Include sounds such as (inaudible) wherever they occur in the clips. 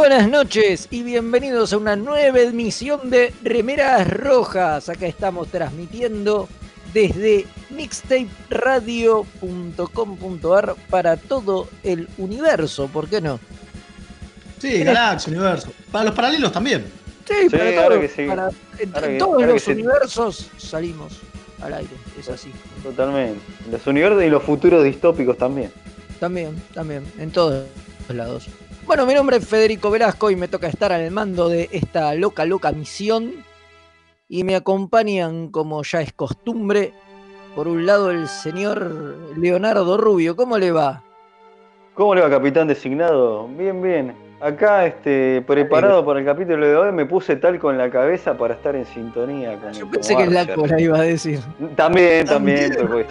Buenas noches y bienvenidos a una nueva emisión de Remeras Rojas. Acá estamos transmitiendo desde mixtaperadio.com.ar para todo el universo, ¿por qué no? Sí, Galaxia, Universo. Para los paralelos también. Sí, Sí, para, que sí. que- todos que los sí. universos salimos al aire, es así. Totalmente. Los universos y los futuros distópicos también. También, también, en todos lados. Bueno, mi nombre es Federico Velasco y me toca estar al mando de esta loca, loca misión. Y me acompañan, como ya es costumbre, por un lado el señor Leonardo Rubio. ¿Cómo le va? ¿Cómo le va, capitán designado? Bien, bien. Acá, este, preparado para el capítulo de hoy, me puse talco en la cabeza para estar en sintonía con Yo con pensé que es la cola iba a decir. También, también, pues.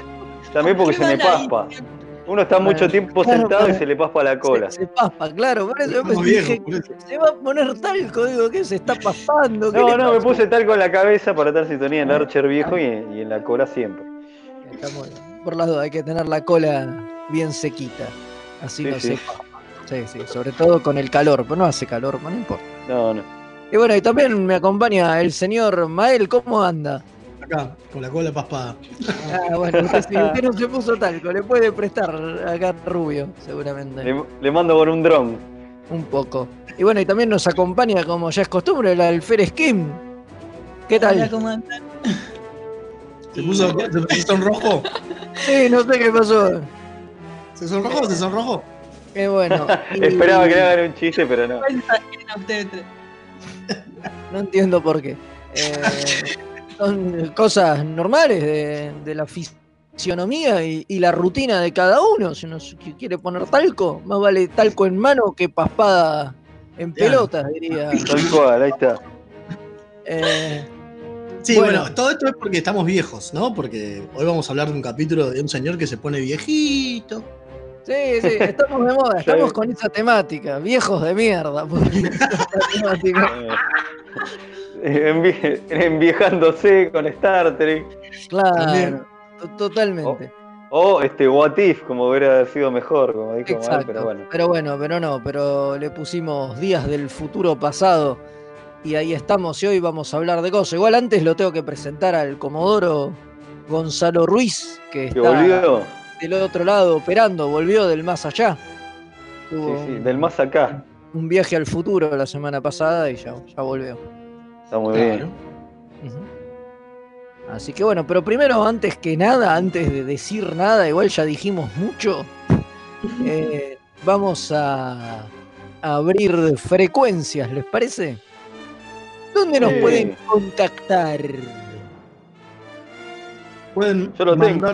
También porque se me paspa. Uno está mucho tiempo Claro, sentado y se le paspa la cola. Se, se paspa, claro. Por eso yo viejos, dije, se va a poner talco, digo, ¿qué se está paspando? ¿Qué No, no, me puse talco en la cabeza para estar sintonía en el Archer viejo y, y en la cola siempre. Estamos- por las dudas, hay que tener la cola bien sequita. Así Sí, no sí. se paspa. Sí, sí, sobre todo con el calor, pero no hace calor, no importa. No, no. Y bueno, y también me acompaña el señor Mael, ¿cómo anda? Acá, con la cola paspada. Ah, bueno, usted, sí, usted no se puso talco, le puede prestar acá Rubio, seguramente. Le, le mando por un dron. Un poco. Y bueno, y también nos acompaña, como ya es costumbre, el Alfer Skim. ¿Qué tal? Hola, ¿cómo andan? ¿Se puso se sonrojó? Sí, no sé qué pasó. ¿Se sonrojó? ¿Se sonrojó? Qué bueno. Y- (laughs) Esperaba que le hagan un chiste, pero no. No entiendo por qué. Eh, son cosas normales de, de la fisionomía y, y la rutina de cada uno. Si uno qu- quiere poner talco, más vale talco en mano que paspada en pelotas, diría. (laughs) Tal cual, ahí está. Eh, Sí, Bueno. bueno. todo esto es porque estamos viejos, ¿no? Porque hoy vamos a hablar de un capítulo de un señor que se pone viejito. Sí, sí, estamos de moda, (laughs) estamos con esa temática. Viejos de mierda. (laughs) Eh, envie- enviejándose con Star Trek. Claro, totalmente. O este What If, como hubiera sido mejor, como dijo Mal, Exacto. pero bueno. Pero bueno, pero no, pero le pusimos días del futuro pasado y ahí estamos y hoy vamos a hablar de cosas. Igual antes lo tengo que presentar al Comodoro Gonzalo Ruiz, que Que está volvió. Del otro lado operando, volvió del más allá. Sí, Tuvo sí, del más acá. un viaje al futuro la semana pasada y ya, ya volvió. Está muy Claro. bien. Así que bueno, pero primero, antes que nada, antes de decir nada, igual ya dijimos mucho, (laughs) eh, vamos a, abrir frecuencias, ¿les parece? ¿Dónde nos Sí. pueden contactar? Pueden Yo lo tengo.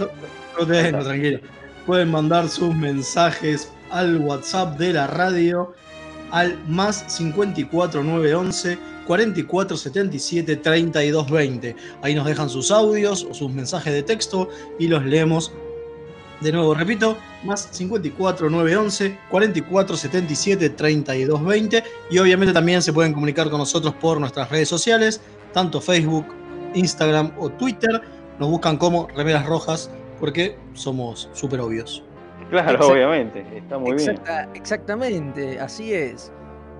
(laughs) tengo, tranquilo. Pueden mandar sus mensajes al WhatsApp de la radio al más 54 911 44 77 32 20. Ahí nos dejan sus audios o sus mensajes de texto y los leemos. De nuevo, repito, más 54 911 44 77 32 20. Y obviamente también se pueden comunicar con nosotros por nuestras redes sociales, tanto Facebook, Instagram o Twitter. Nos buscan como Remeras Rojas porque somos súper obvios. Claro, Exact- obviamente, está muy bien. Exacta- exactamente, así es.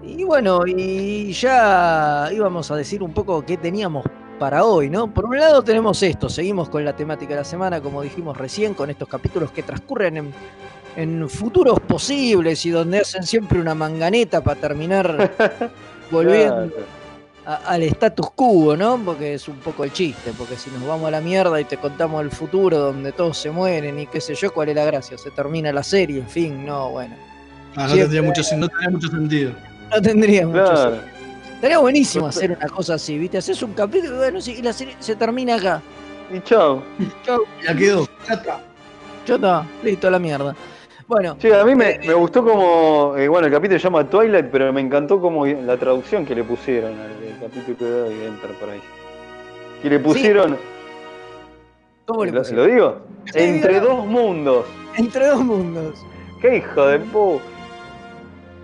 Y bueno, y ya íbamos a decir un poco qué teníamos para hoy, ¿no? Por un lado tenemos esto, seguimos con la temática de la semana, como dijimos recién, con estos capítulos que transcurren en, en futuros posibles y donde hacen siempre una manganeta para terminar (laughs) volviendo Claro. A- al status quo, ¿no? Porque es un poco el chiste, porque si nos vamos a la mierda y te contamos el futuro donde todos se mueren y qué sé yo, ¿cuál es la gracia? Se termina la serie, en fin, no, bueno. Ah, no, Siempre- tendría mucho, sen- no tendría mucho sentido. No tendría mucho Claro. sentido. Estaría buenísimo hacer una cosa así, ¿viste? Haces un capítulo y bueno, sí, y la serie se termina acá. Y chao. Chau, Ya quedó. Ya está. ya está, listo a la mierda. Bueno, Sí, a mí me, me gustó como, eh, bueno, el capítulo se llama Twilight, pero me encantó como la traducción que le pusieron al capítulo de hoy Enterprise. Que le pusieron, ¿cómo le ¿lo, pusieron? lo digo? Sí, Entre dos mundos. Entre dos mundos. ¡Qué hijo de pu!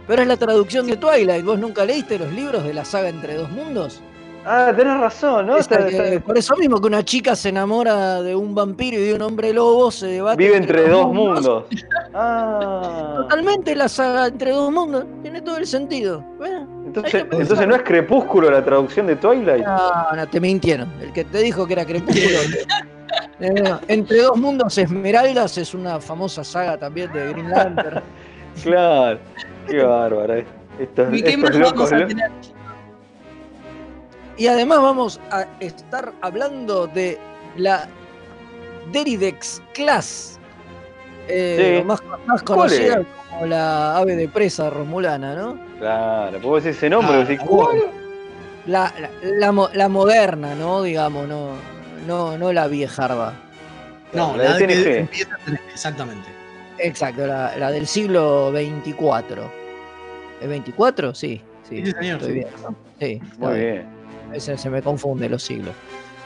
Pero es la traducción de Twilight. ¿Vos nunca leíste los libros de la saga Entre dos mundos? Ah, tenés razón, ¿no? Esa Está- que- está- por eso mismo que una chica se enamora de un vampiro y de un hombre lobo, se debate. vive entre dos mundos. (laughs) Ah, Totalmente la saga entre dos mundos. Tiene todo el sentido. Bueno, entonces, entonces no es Crepúsculo la traducción de Twilight. no, no, te mintieron. El que te dijo que era Crepúsculo. (laughs) Eh, no, entre dos mundos Esmeraldas es una famosa saga también de Green Lantern. (laughs) Claro, qué bárbaro. eh. Estos, ¿Y qué estos más locos, vamos a tener? Y además vamos a estar hablando de la Deridex Class. eh, Sí. más, más ¿Cuál conocida como la ave de presa romulana, ¿no? Claro, puedo decir ese nombre, Ah, decir, la ¿cuál? La, la, la mo- la moderna, ¿no? Digamos, no, no, no la viejarda. No, La la, de TNG. empieza exactamente. Exacto, la, la del siglo 24. ¿Es 24? Sí, sí. Sí, señor, estoy sí. bien, ¿no? Sí, está Muy bien. bien. A veces se me confunde los siglos.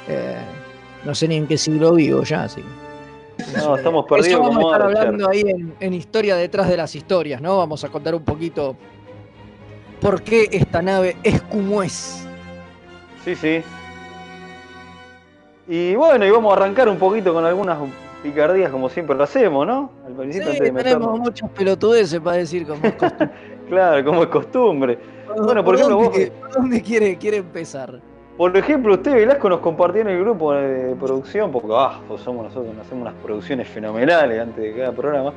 Eh, no sé ni en qué siglo vivo ya, así. No, estamos Eso perdidos vamos a estar hablando ahí en, en historia detrás de las historias, ¿no? Vamos a contar un poquito por qué esta nave es como es. Sí, sí. Y bueno, y vamos a arrancar un poquito con algunas picardías como siempre lo hacemos, ¿no? Al Sí, principio antes de tenemos meternos. muchos pelotudeces para decir como es costumbre. (laughs) Claro, como es costumbre. Bueno, por ejemplo, dónde, vos- ¿por dónde quiere, quiere empezar? Por ejemplo, usted, Velasco, nos compartió en el grupo de producción, porque ah, pues somos nosotros, hacemos unas producciones fenomenales antes de cada programa.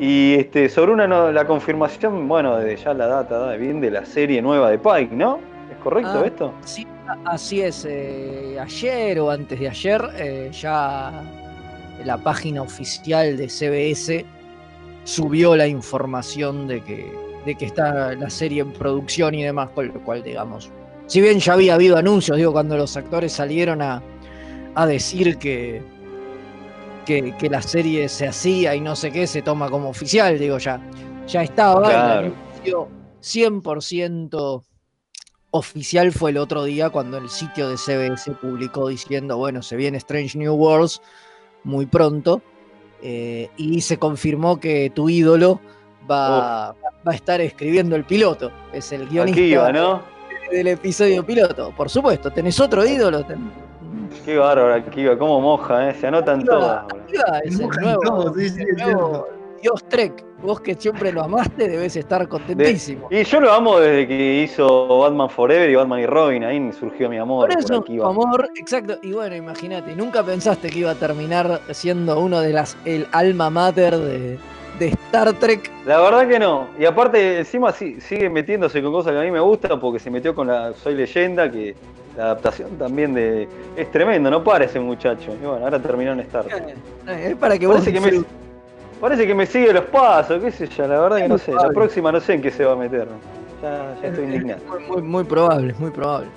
Y este, sobre una no- la confirmación, bueno, de ya la data da bien de la serie nueva de Pike, ¿no? ¿Es correcto Ah. esto? Sí, así es. eh, ayer o antes de ayer eh, ya la página oficial de CBS subió la información de que, de que está la serie en producción y demás, con lo cual, digamos, si bien ya había habido anuncios, digo, cuando los actores salieron a, a decir que, que, que la serie se hacía y no sé qué, se toma como oficial, digo, ya, ya estaba. el Claro. anuncio 100% oficial fue el otro día cuando el sitio de CBS publicó diciendo, bueno, se viene Strange New Worlds muy pronto, eh, y se confirmó que tu ídolo va, va a estar escribiendo el piloto, es el guionista Aquí iba, ¿no? del episodio piloto. Por supuesto, ¿tenés otro ídolo? Ten- Qué bárbaro, iba, cómo moja, ¿eh? Se anotan Akiva- todas. Akiva es el nuevo, todos, sí, sí, el es nuevo Dios Trek. Vos que siempre lo amaste, debes estar contentísimo. Y yo lo amo desde que hizo Batman Forever y Batman y Robin, ahí surgió mi amor. Por eso, Akiva. amor, exacto. Y bueno, imagínate, nunca pensaste que iba a terminar siendo uno de las el alma mater de, de Star Trek. La verdad que no. Y aparte, encima sí- sigue metiéndose con cosas que a mí me gustan porque se metió con la Soy Leyenda, que la adaptación también de. Es tremendo, no para ese muchacho. Y bueno, ahora terminó en Star Trek. Eh, Es para que vos Parece que, me, parece que me sigue los pasos, qué sé yo, la verdad que no sé. La próxima no sé en qué se va a meter. Ya, ya estoy indignado. Muy, muy, muy probable, muy probable.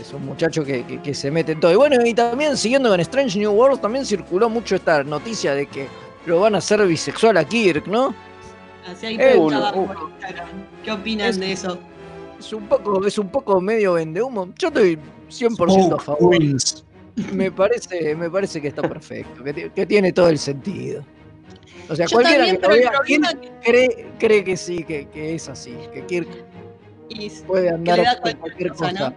Es un muchacho que, que- que se mete en todo. Y bueno, y también siguiendo con Strange New Worlds, también circuló mucho esta noticia de que lo van a hacer bisexual a Kirk, ¿no? Así hay Eh, por Instagram. ¿Qué opinan Es- de eso? Es un poco, es un poco medio vende humo. Yo estoy 100% a favor. Wins. Me parece, me parece que está perfecto, que, ti- que tiene todo el sentido. O sea, Yo cualquiera también, que vea problema cree, cree que sí, que, que es así, que Kirk y- puede andar con cualquier cosa, cosa. ¿no?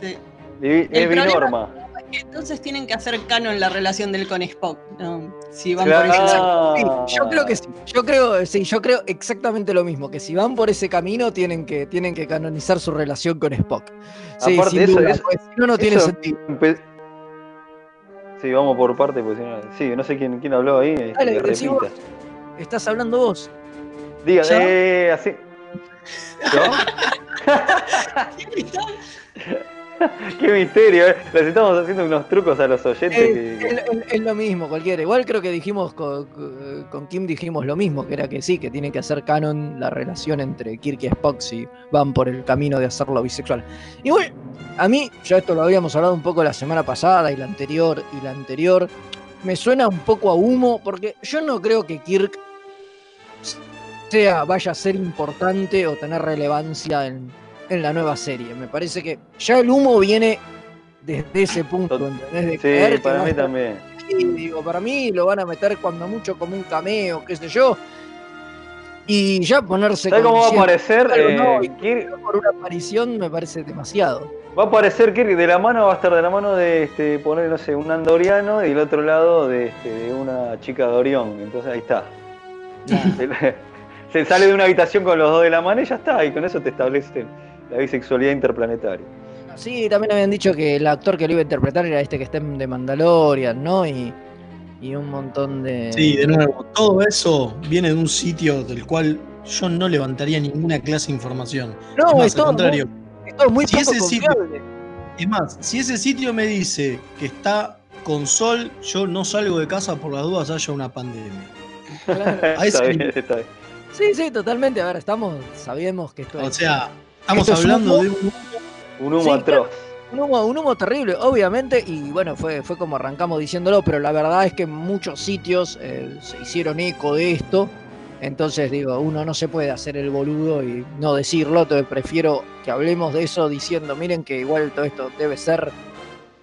Sí. Es El problema- Entonces tienen que hacer canon la relación de él con Spock. ¿no? Si van Claro. por ese lado. Sí, yo creo que sí. Yo creo, sí, yo creo exactamente lo mismo, que si van por ese camino tienen que, tienen que canonizar su relación con Spock. Sí, Aparte sin de eso, duda, eso- porque si no, no tiene eso- sentido. Empe- Sí, vamos por parte, porque si no. Sí, no sé quién, quién habló ahí. este, Dale, decí vos. Estás hablando vos. Diga, ¿Yo? eh, así. ¿Yo? (laughs) (laughs) (laughs) Qué misterio, eh. Les estamos haciendo unos trucos a los oyentes. Es, que- que- es- es- es lo mismo, cualquiera. Igual creo que dijimos con, con- con Kim dijimos lo mismo, que era que sí, que tiene que hacer canon la relación entre Kirk y Spock si van por el camino de hacerlo bisexual. Igual, a mí, ya esto lo habíamos hablado un poco la semana pasada y la anterior y la anterior, me suena un poco a humo, porque yo no creo que Kirk sea, vaya a ser importante o tener relevancia en, en la nueva serie. Me parece que ya el humo viene desde ese punto, ¿entendés? De Sí, para mí también. ahí, digo, para mí lo van a meter cuando mucho como un cameo, qué sé yo. Y ya ponerse ¿Sabes cómo va a aparecer? Claro, eh, no, Kirk? por una aparición me parece demasiado. Va a aparecer Kirk de la mano, va a estar de la mano de este, poner, no sé, un andoriano y del otro lado de, este, de una chica de Orión. Entonces ahí está. Se, (laughs) se sale de una habitación con los dos de la mano y ya está. Y con eso te establecen la bisexualidad interplanetaria. Sí, también habían dicho que el actor que lo iba a interpretar era este que está en de Mandalorian, ¿no? Y, y un montón de. Sí, de nuevo, todo eso viene de un sitio del cual yo no levantaría ninguna clase de información. No, es más, es al todo contrario. muy, es todo muy Si poco ese sitio- confiable. Es más, si ese sitio me dice que está con sol, yo no salgo de casa por las dudas haya una pandemia. Claro. A ese está bien, nivel. está bien. Sí, sí, totalmente. A ver, estamos, sabemos que esto O es sea, estamos Esto es hablando humo. de un humo Sí, atroz. Un humo, un humo terrible, obviamente, y bueno, fue, fue como arrancamos diciéndolo, pero la verdad es que muchos sitios eh, se hicieron eco de esto, entonces digo, uno no se puede hacer el boludo y no decirlo, entonces prefiero que hablemos de eso diciendo, miren que igual todo esto debe ser,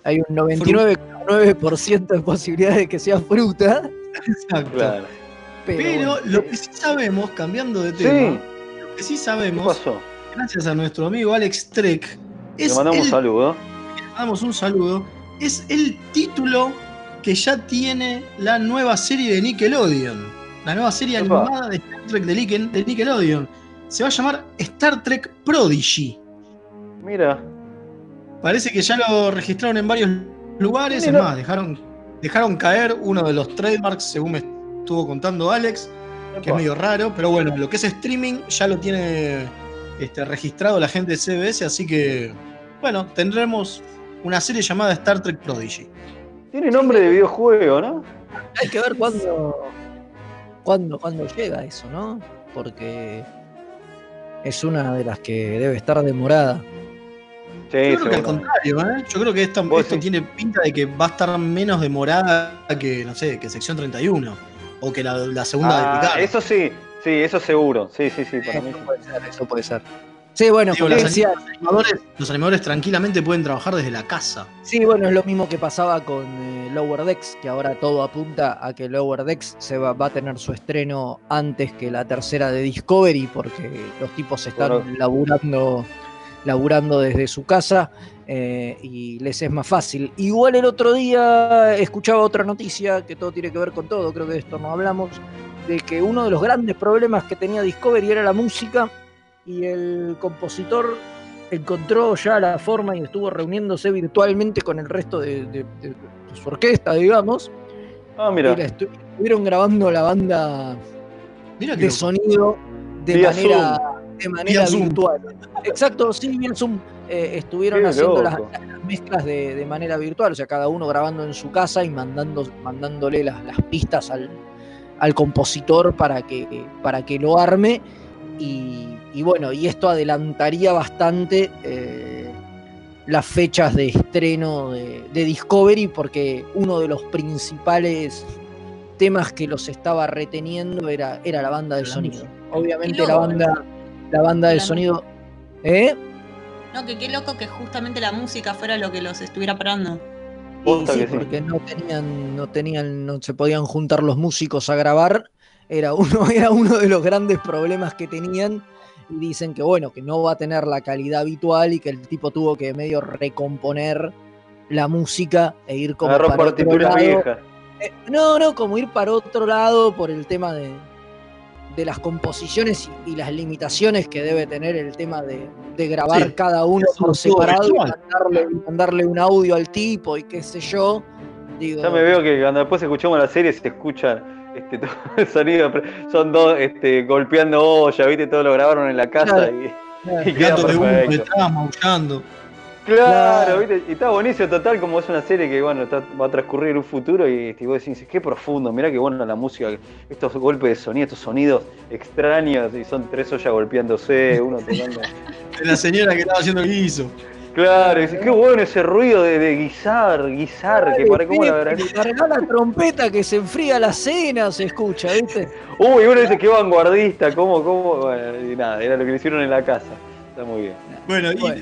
hay un 99,9% de posibilidades de que sea fruta, Exacto. Claro. pero, Pero bueno, lo que sí sabemos, cambiando de Sí. tema, lo que sí ¿Qué sabemos, pasó? Gracias a nuestro amigo Alex Trek, Le mandamos un saludo. le mandamos un saludo, es el título que ya tiene la nueva serie de Nickelodeon. La nueva serie Opa. animada de Star Trek de Nickel- de Nickelodeon. Se va a llamar Star Trek Prodigy. Mira. Parece que ya lo registraron en varios lugares. Es más, dejaron, dejaron caer uno de los trademarks, según me estuvo contando Alex, que es medio raro. Pero bueno, lo que es streaming ya lo tiene este, registrado la gente de CBS. Así que, bueno, tendremos una serie llamada Star Trek Prodigy. Tiene nombre de videojuego, ¿no? hay que ver cuándo, cuándo, cuándo llega eso, ¿no? Porque es una de las que debe estar demorada. Sí, Yo creo que al contrario, ¿eh? Yo creo que esta- esto sí. tiene pinta de que va a estar menos demorada que, no sé, que sección 31. O que la, la segunda de Ah, Picard. eso sí, sí, eso seguro. Sí, sí, sí, para mí. Eso sí. puede ser, eso puede ser. Sí, bueno, Digo, animadores, los animadores tranquilamente pueden trabajar desde la casa. Sí, bueno, es lo mismo que pasaba con eh, Lower Decks, que ahora todo apunta a que Lower Decks se va, va a tener su estreno antes que la tercera de Discovery, porque los tipos están Bueno. laburando, laburando desde su casa eh, y les es más fácil. Igual el otro día escuchaba otra noticia, que todo tiene que ver con todo, creo que de esto no hablamos, de que uno de los grandes problemas que tenía Discovery era la música y el compositor encontró ya la forma y estuvo reuniéndose virtualmente con el resto de, de- de- de su orquesta, digamos, Ah, mira. y la estu- estuvieron grabando la banda Mira de sonido de Vía manera, de manera Vía Zoom. virtual. Exacto, sí, vía Zoom. Eh, estuvieron Qué haciendo las, mezclas de, de manera virtual, o sea, cada uno grabando en su casa y mandando, mandándole las, las pistas al, al compositor para que, para que lo arme. Y, y bueno, y esto adelantaría bastante eh, las fechas de estreno de, de Discovery, porque uno de los principales temas que los estaba reteniendo era, era la banda de sonido. obviamente la banda, la banda de sonido. ¿Eh? No, que qué loco que justamente la música fuera lo que los estuviera parando. Posta sí, que sí. porque no tenían, no tenían, no se podían juntar los músicos a grabar. Era uno, (laughs) era uno de los grandes problemas que tenían. Y dicen que bueno, que no va a tener la calidad habitual y que el tipo tuvo que medio recomponer la música e ir como Agarró para otro lado. Eh, no, no, como ir para otro lado por el tema de, de las composiciones y, y las limitaciones que debe tener el tema de, de grabar Sí, cada uno por separado y mandarle, mandarle un audio al tipo y qué sé yo. Digo, Ya me veo que cuando después escuchamos la serie se escuchan este, (laughs) todo el sonido. Son dos este, golpeando olla, ¿viste? Todo lo grabaron en la casa. Claro. Y, claro, y queda Gato de humo maullando. Claro, Claro. ¿viste? Y está buenísimo, total, como es una serie que bueno, está- va a transcurrir un futuro y este, vos decís, qué profundo, mirá qué bueno la música, estos golpes de sonido, estos sonidos extraños, y son tres ollas golpeándose, uno (laughs) tocando. De la señora que estaba haciendo el guiso. Claro, y decís, qué bueno ese ruido de, de guisar, guisar, que para cómo la. Cargá la trompeta que se enfría la cena, se escucha, ¿viste? Uy, uno dice, qué vanguardista, cómo, cómo, bueno, y nada, era lo que le hicieron en la casa. Está muy bien. Bueno, y Bueno.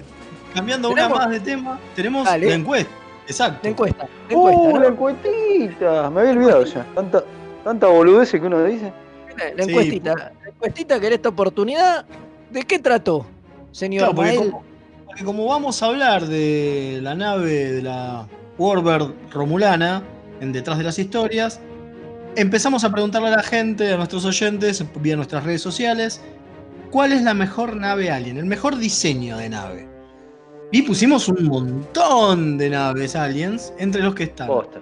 Cambiando una Tenemos- más de tema, tenemos Dale. la encuesta. Exacto. La encuesta, la encuesta, ¡Uh, ¿no? la encuestita! Me había olvidado ya. Tanta, tanta boludez que uno dice. La, la Sí. encuestita, la encuestita que en esta oportunidad, ¿de qué trató, señor Claro, porque, como, porque como vamos a hablar de la nave de la Warbird Romulana en Detrás de las Historias, empezamos a preguntarle a la gente, a nuestros oyentes, vía nuestras redes sociales, ¿cuál es la mejor nave alien? El mejor diseño de nave. Y pusimos un montón de naves aliens, entre los que están Posta.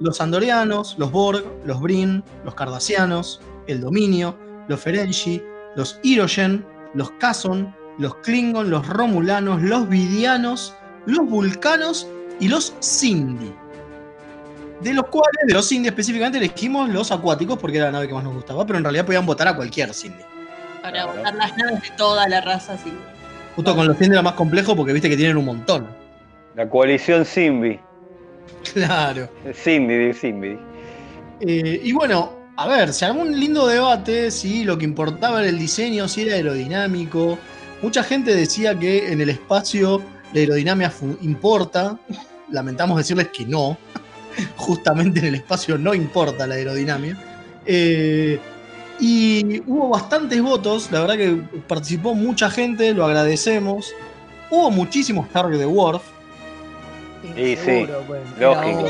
los andorianos, los Borg, los Brin, los Cardassianos, el Dominio, los Ferengi, los Hirogen, los Kazon, los Klingon, los Romulanos, los Vidianos, los Vulcanos y los Sindhi. De los cuales, de los Sindhi específicamente, elegimos los acuáticos porque era la nave que más nos gustaba, pero en realidad podían votar a cualquier Sindhi. Para Claro. votar las naves de toda la raza, sí. Justo con los Sindhi era más complejo porque viste que tienen un montón. La coalición Simbi. Claro. Cindy, Simbi. Eh, y bueno, a ver, se armó un lindo debate si lo que importaba era el diseño, si era aerodinámico. Mucha gente decía que en el espacio la aerodinámica importa. Lamentamos decirles que no. (laughs) Justamente en el espacio no importa la aerodinámica. Eh, y hubo bastantes votos, la verdad que participó mucha gente, lo agradecemos. Hubo muchísimos target de Worf. Y sí, Seguro, bueno, lógico.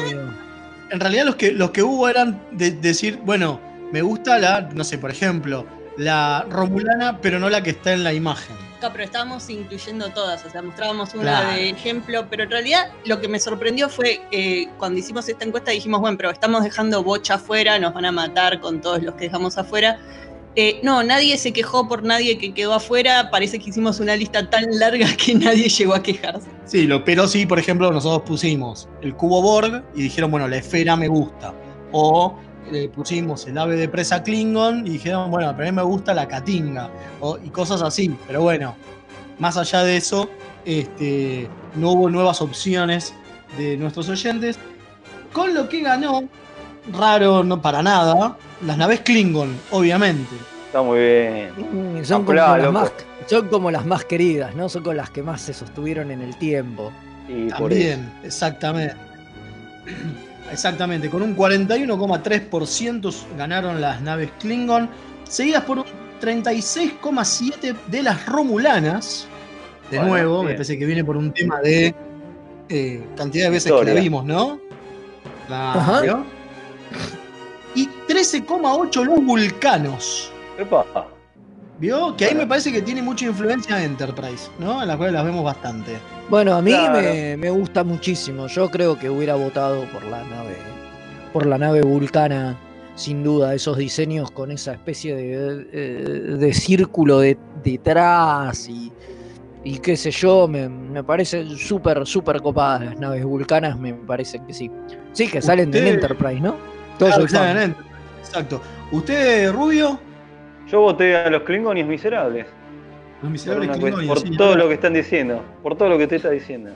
En realidad los que, los que hubo eran de, decir, bueno, me gusta la, no sé, por ejemplo, la Romulana, pero no la que está en la imagen. Pero estábamos incluyendo todas, o sea, mostrábamos una Claro. de ejemplo, pero en realidad lo que me sorprendió fue eh, cuando hicimos esta encuesta dijimos, bueno, pero estamos dejando bocha afuera, nos van a matar con todos los que dejamos afuera. Eh, no, nadie se quejó por nadie que quedó afuera, parece que hicimos una lista tan larga (laughs) que nadie llegó a quejarse. Sí, lo, pero sí, por ejemplo, nosotros pusimos el cubo Borg y dijeron, bueno, la esfera me gusta. O eh, pusimos el ave de presa Klingon y dijeron, bueno, pero a mí me gusta la Katinga. O- y cosas así. Pero bueno, más allá de eso, este, no hubo nuevas opciones de nuestros oyentes. Con lo que ganó, raro no para nada, las naves Klingon, obviamente. Está muy bien. Mm, Son como, las más, son como las más queridas, ¿no? Son con las que más se sostuvieron en el tiempo. Y por. También, exactamente. Exactamente, con un 41,3% ganaron las naves Klingon, seguidas por un 36,7% de las Romulanas. De Bueno, nuevo, me parece que viene por un tema de eh, cantidad de veces que la vimos, ¿no? Claro. Ajá. Y 13,8% los vulcanos. Epa. ¿Vio? Que ahí me parece que tiene mucha influencia Enterprise, ¿no? En la cual las vemos bastante. Bueno, a mí Claro. me, me gusta muchísimo. Yo creo que hubiera votado por la nave, por la nave vulcana, sin duda. Esos diseños con esa especie de, eh, de círculo de- detrás y, y qué sé yo, me, me parecen súper, súper copadas las naves vulcanas, me parecen que sí. Sí, que salen de Usted- Enterprise, ¿no? Todo Claro, claro, Enterprise, Exacto. ¿Usted, Rubio? Yo voté a los Klingonios miserables. Los Por, miserables Klingonios, por sí, todo ¿no? lo que están diciendo. Por todo lo que usted está diciendo.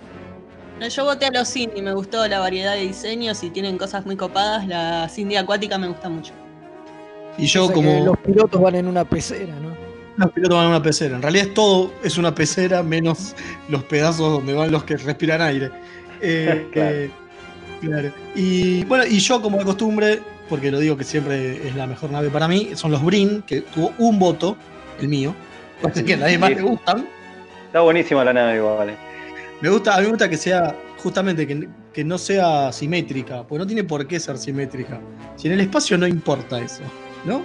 No, Yo voté a los Cindy, me gustó la variedad de diseños y tienen cosas muy copadas. La Cindy acuática me gusta mucho. Y yo O sea que como... Los pilotos van en una pecera, ¿no? Los pilotos van en una pecera. En realidad es todo es una pecera menos los pedazos donde van los que respiran aire. Eh, (laughs) Claro. eh, claro. Y bueno, y yo como de costumbre, porque lo digo que siempre es la mejor nave para mí, son los Brin, que tuvo un voto, el mío. Parece que a nadie más Sí. le gustan. Está buenísima la nave igual. eh. Me gusta, a mí me gusta que sea justamente que, que no sea simétrica, porque no tiene por qué ser simétrica. Si en el espacio no importa eso, ¿no?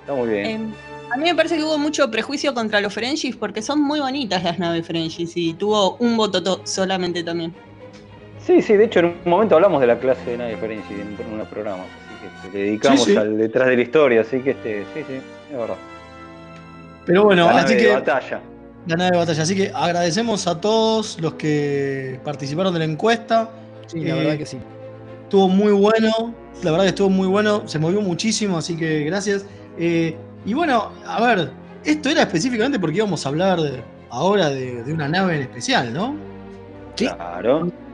Está muy bien. Em, a mí me parece que hubo mucho prejuicio contra los Frenchies porque son muy bonitas las naves Frenchies y tuvo un voto to- solamente también. Sí, sí, de hecho en un momento hablamos de la clase de nave Ferenci en, unos programas, así que le dedicamos Sí, sí. al detrás de la historia, así que este, sí, sí, es verdad. Pero bueno, la nave así de que batalla. la nave de batalla. Así que agradecemos a todos los que participaron de la encuesta. Sí, la Eh, verdad que sí. Estuvo muy bueno, la verdad que estuvo muy bueno, se movió muchísimo, así que gracias. Eh, y bueno, a ver, esto era específicamente porque íbamos a hablar ahora de, de una nave en especial, ¿no? Sí.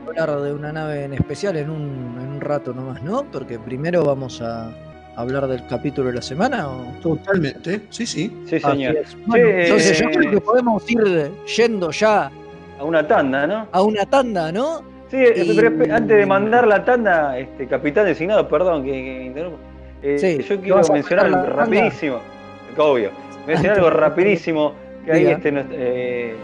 Hablar de una nave en especial en un, en un rato nomás, ¿no? Porque primero vamos a hablar del capítulo de la semana. ¿o? Totalmente, sí, sí. Sí, señor. Bueno, Sí, entonces yo creo que podemos ir yendo ya A una tanda, ¿no? a una tanda, ¿no? Sí, eh, Y- pero antes de mandar la tanda, este capitán designado, perdón que, que interrumpo. Eh, Sí, yo ¿qué quiero mencionar tanda? rapidísimo, obvio, mencionar algo rapidísimo, que ahí este, eh,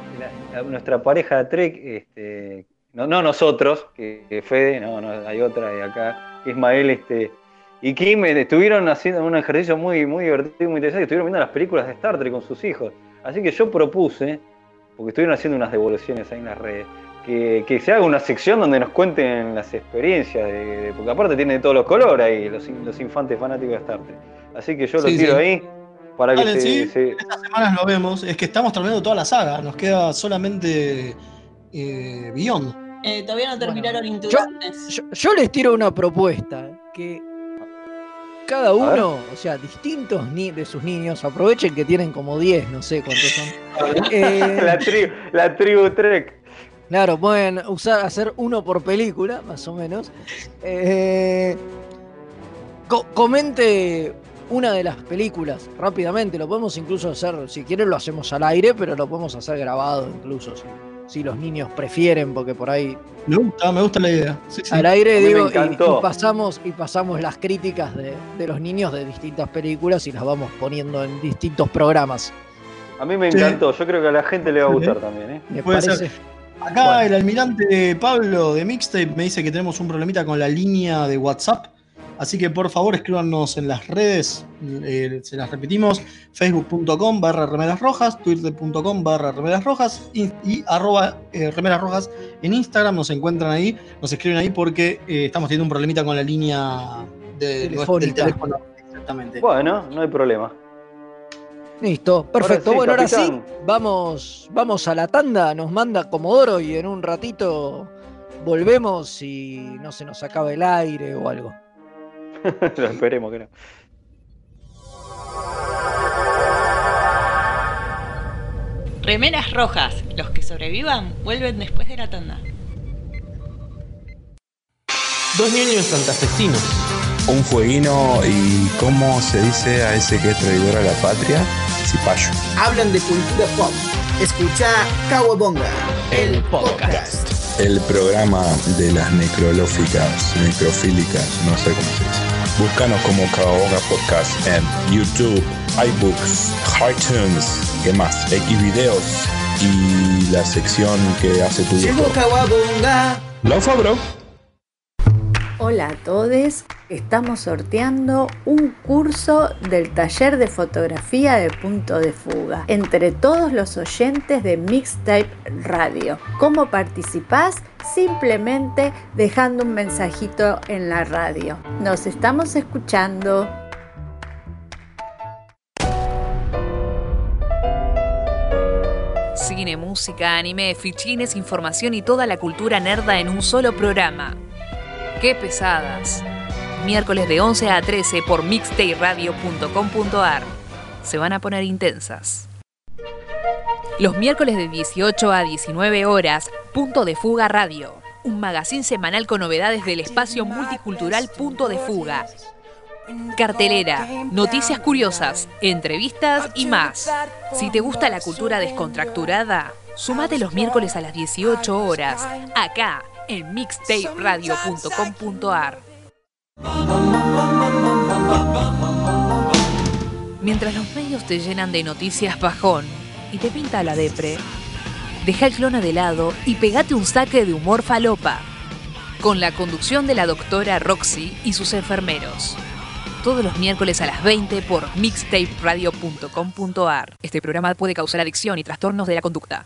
la- la- nuestra pareja de Trek, este, no, no nosotros, que, que Fede, no, no, hay otra de acá, Ismael este, y Kim, eh, estuvieron haciendo un ejercicio muy, muy divertido y muy interesante, estuvieron viendo las películas de Star Trek con sus hijos. Así que yo propuse, porque estuvieron haciendo unas devoluciones ahí en las redes, que, que se haga una sección donde nos cuenten las experiencias, de, de- porque aparte tiene de todos los colores ahí, los, los infantes fanáticos de Star Trek. Así que yo lo tiro sí. ahí para que se, sí. se- Estas semanas lo vemos, es que estamos terminando toda la saga, nos queda solamente eh, Beyond. Eh, todavía no terminaron Bueno, yo- Darkness. Yo, yo les tiro una propuesta, que cada uno, o sea, distintos ni de sus niños, aprovechen que tienen como 10, no sé cuántos son. (laughs) Eh, la, tribu, la tribu Trek. Claro, pueden usar, hacer uno por película, más o menos. Eh, co- comente una de las películas rápidamente. Lo podemos incluso hacer, si quieren, lo hacemos al aire, pero lo podemos hacer grabado incluso, si, si los niños prefieren, porque por ahí Me gusta, me gusta la idea. Sí, sí. al aire digo y- pasamos y pasamos las críticas de, de los niños de distintas películas y las vamos poniendo en distintos programas. A mí me Sí. encantó, yo creo que a la gente le va a Sí. gustar también. ¿eh? Me Puede parece. Acá Bueno. el almirante Pablo de Mixtape me dice que tenemos un problemita con la línea de WhatsApp. Así que por favor escríbanos en las redes, eh, se las repetimos, facebook.com barra remeras rojas, twitter.com barra remeras rojas y, y arroba eh, remeras rojas en Instagram, nos encuentran ahí, nos escriben ahí porque eh, estamos teniendo un problemita con la línea de, Telefónica. del teléfono. Exactamente. Bueno, no hay problema. Listo, perfecto. sí, bueno, ahora sí, vamos, vamos a la tanda, nos manda Comodoro y en un ratito volvemos si no se nos acaba el aire o algo. (laughs) Lo esperemos que no. Remeras rojas. Los que sobrevivan vuelven después de la tanda. Dos niños santafesinos. Un fueguino y cómo se dice a ese que es traidor a la patria, cipayo. Hablan de cultura pop. Escucha Kawabonga, el podcast. El programa de las necrolóficas, necrofílicas, no sé cómo se dice. Búscanos como Caoga Podcast en YouTube, iBooks, iTunes, ¿qué más? Xvideos y la sección que hace tu Llegó. Kawabonga. Laufa, bro. Hola a todos, estamos sorteando un curso del taller de fotografía de punto de fuga entre todos los oyentes de Mixtape Radio. ¿Cómo participás? Simplemente dejando un mensajito en la radio. Nos estamos escuchando. Cine, música, anime, fichines, información y toda la cultura nerda en un solo programa. ¡Qué pesadas! Miércoles de 11 a 13 por mixtayradio.com.ar. Se van a poner intensas. Los miércoles de 18 a 19 horas, Punto de Fuga Radio. Un magazín semanal con novedades del espacio multicultural Punto de Fuga. Cartelera, noticias curiosas, entrevistas y más. Si te gusta la cultura descontracturada, sumate los miércoles a las 18 horas, acá en mixtaperadio.com.ar. Mientras los medios te llenan de noticias bajón y te pinta la depre, deja el clona de lado y pegate un saque de humor falopa. Con la conducción de la doctora Roxy y sus enfermeros. Todos los miércoles a las 20 por mixtaperadio.com.ar. Este programa puede causar adicción y trastornos de la conducta.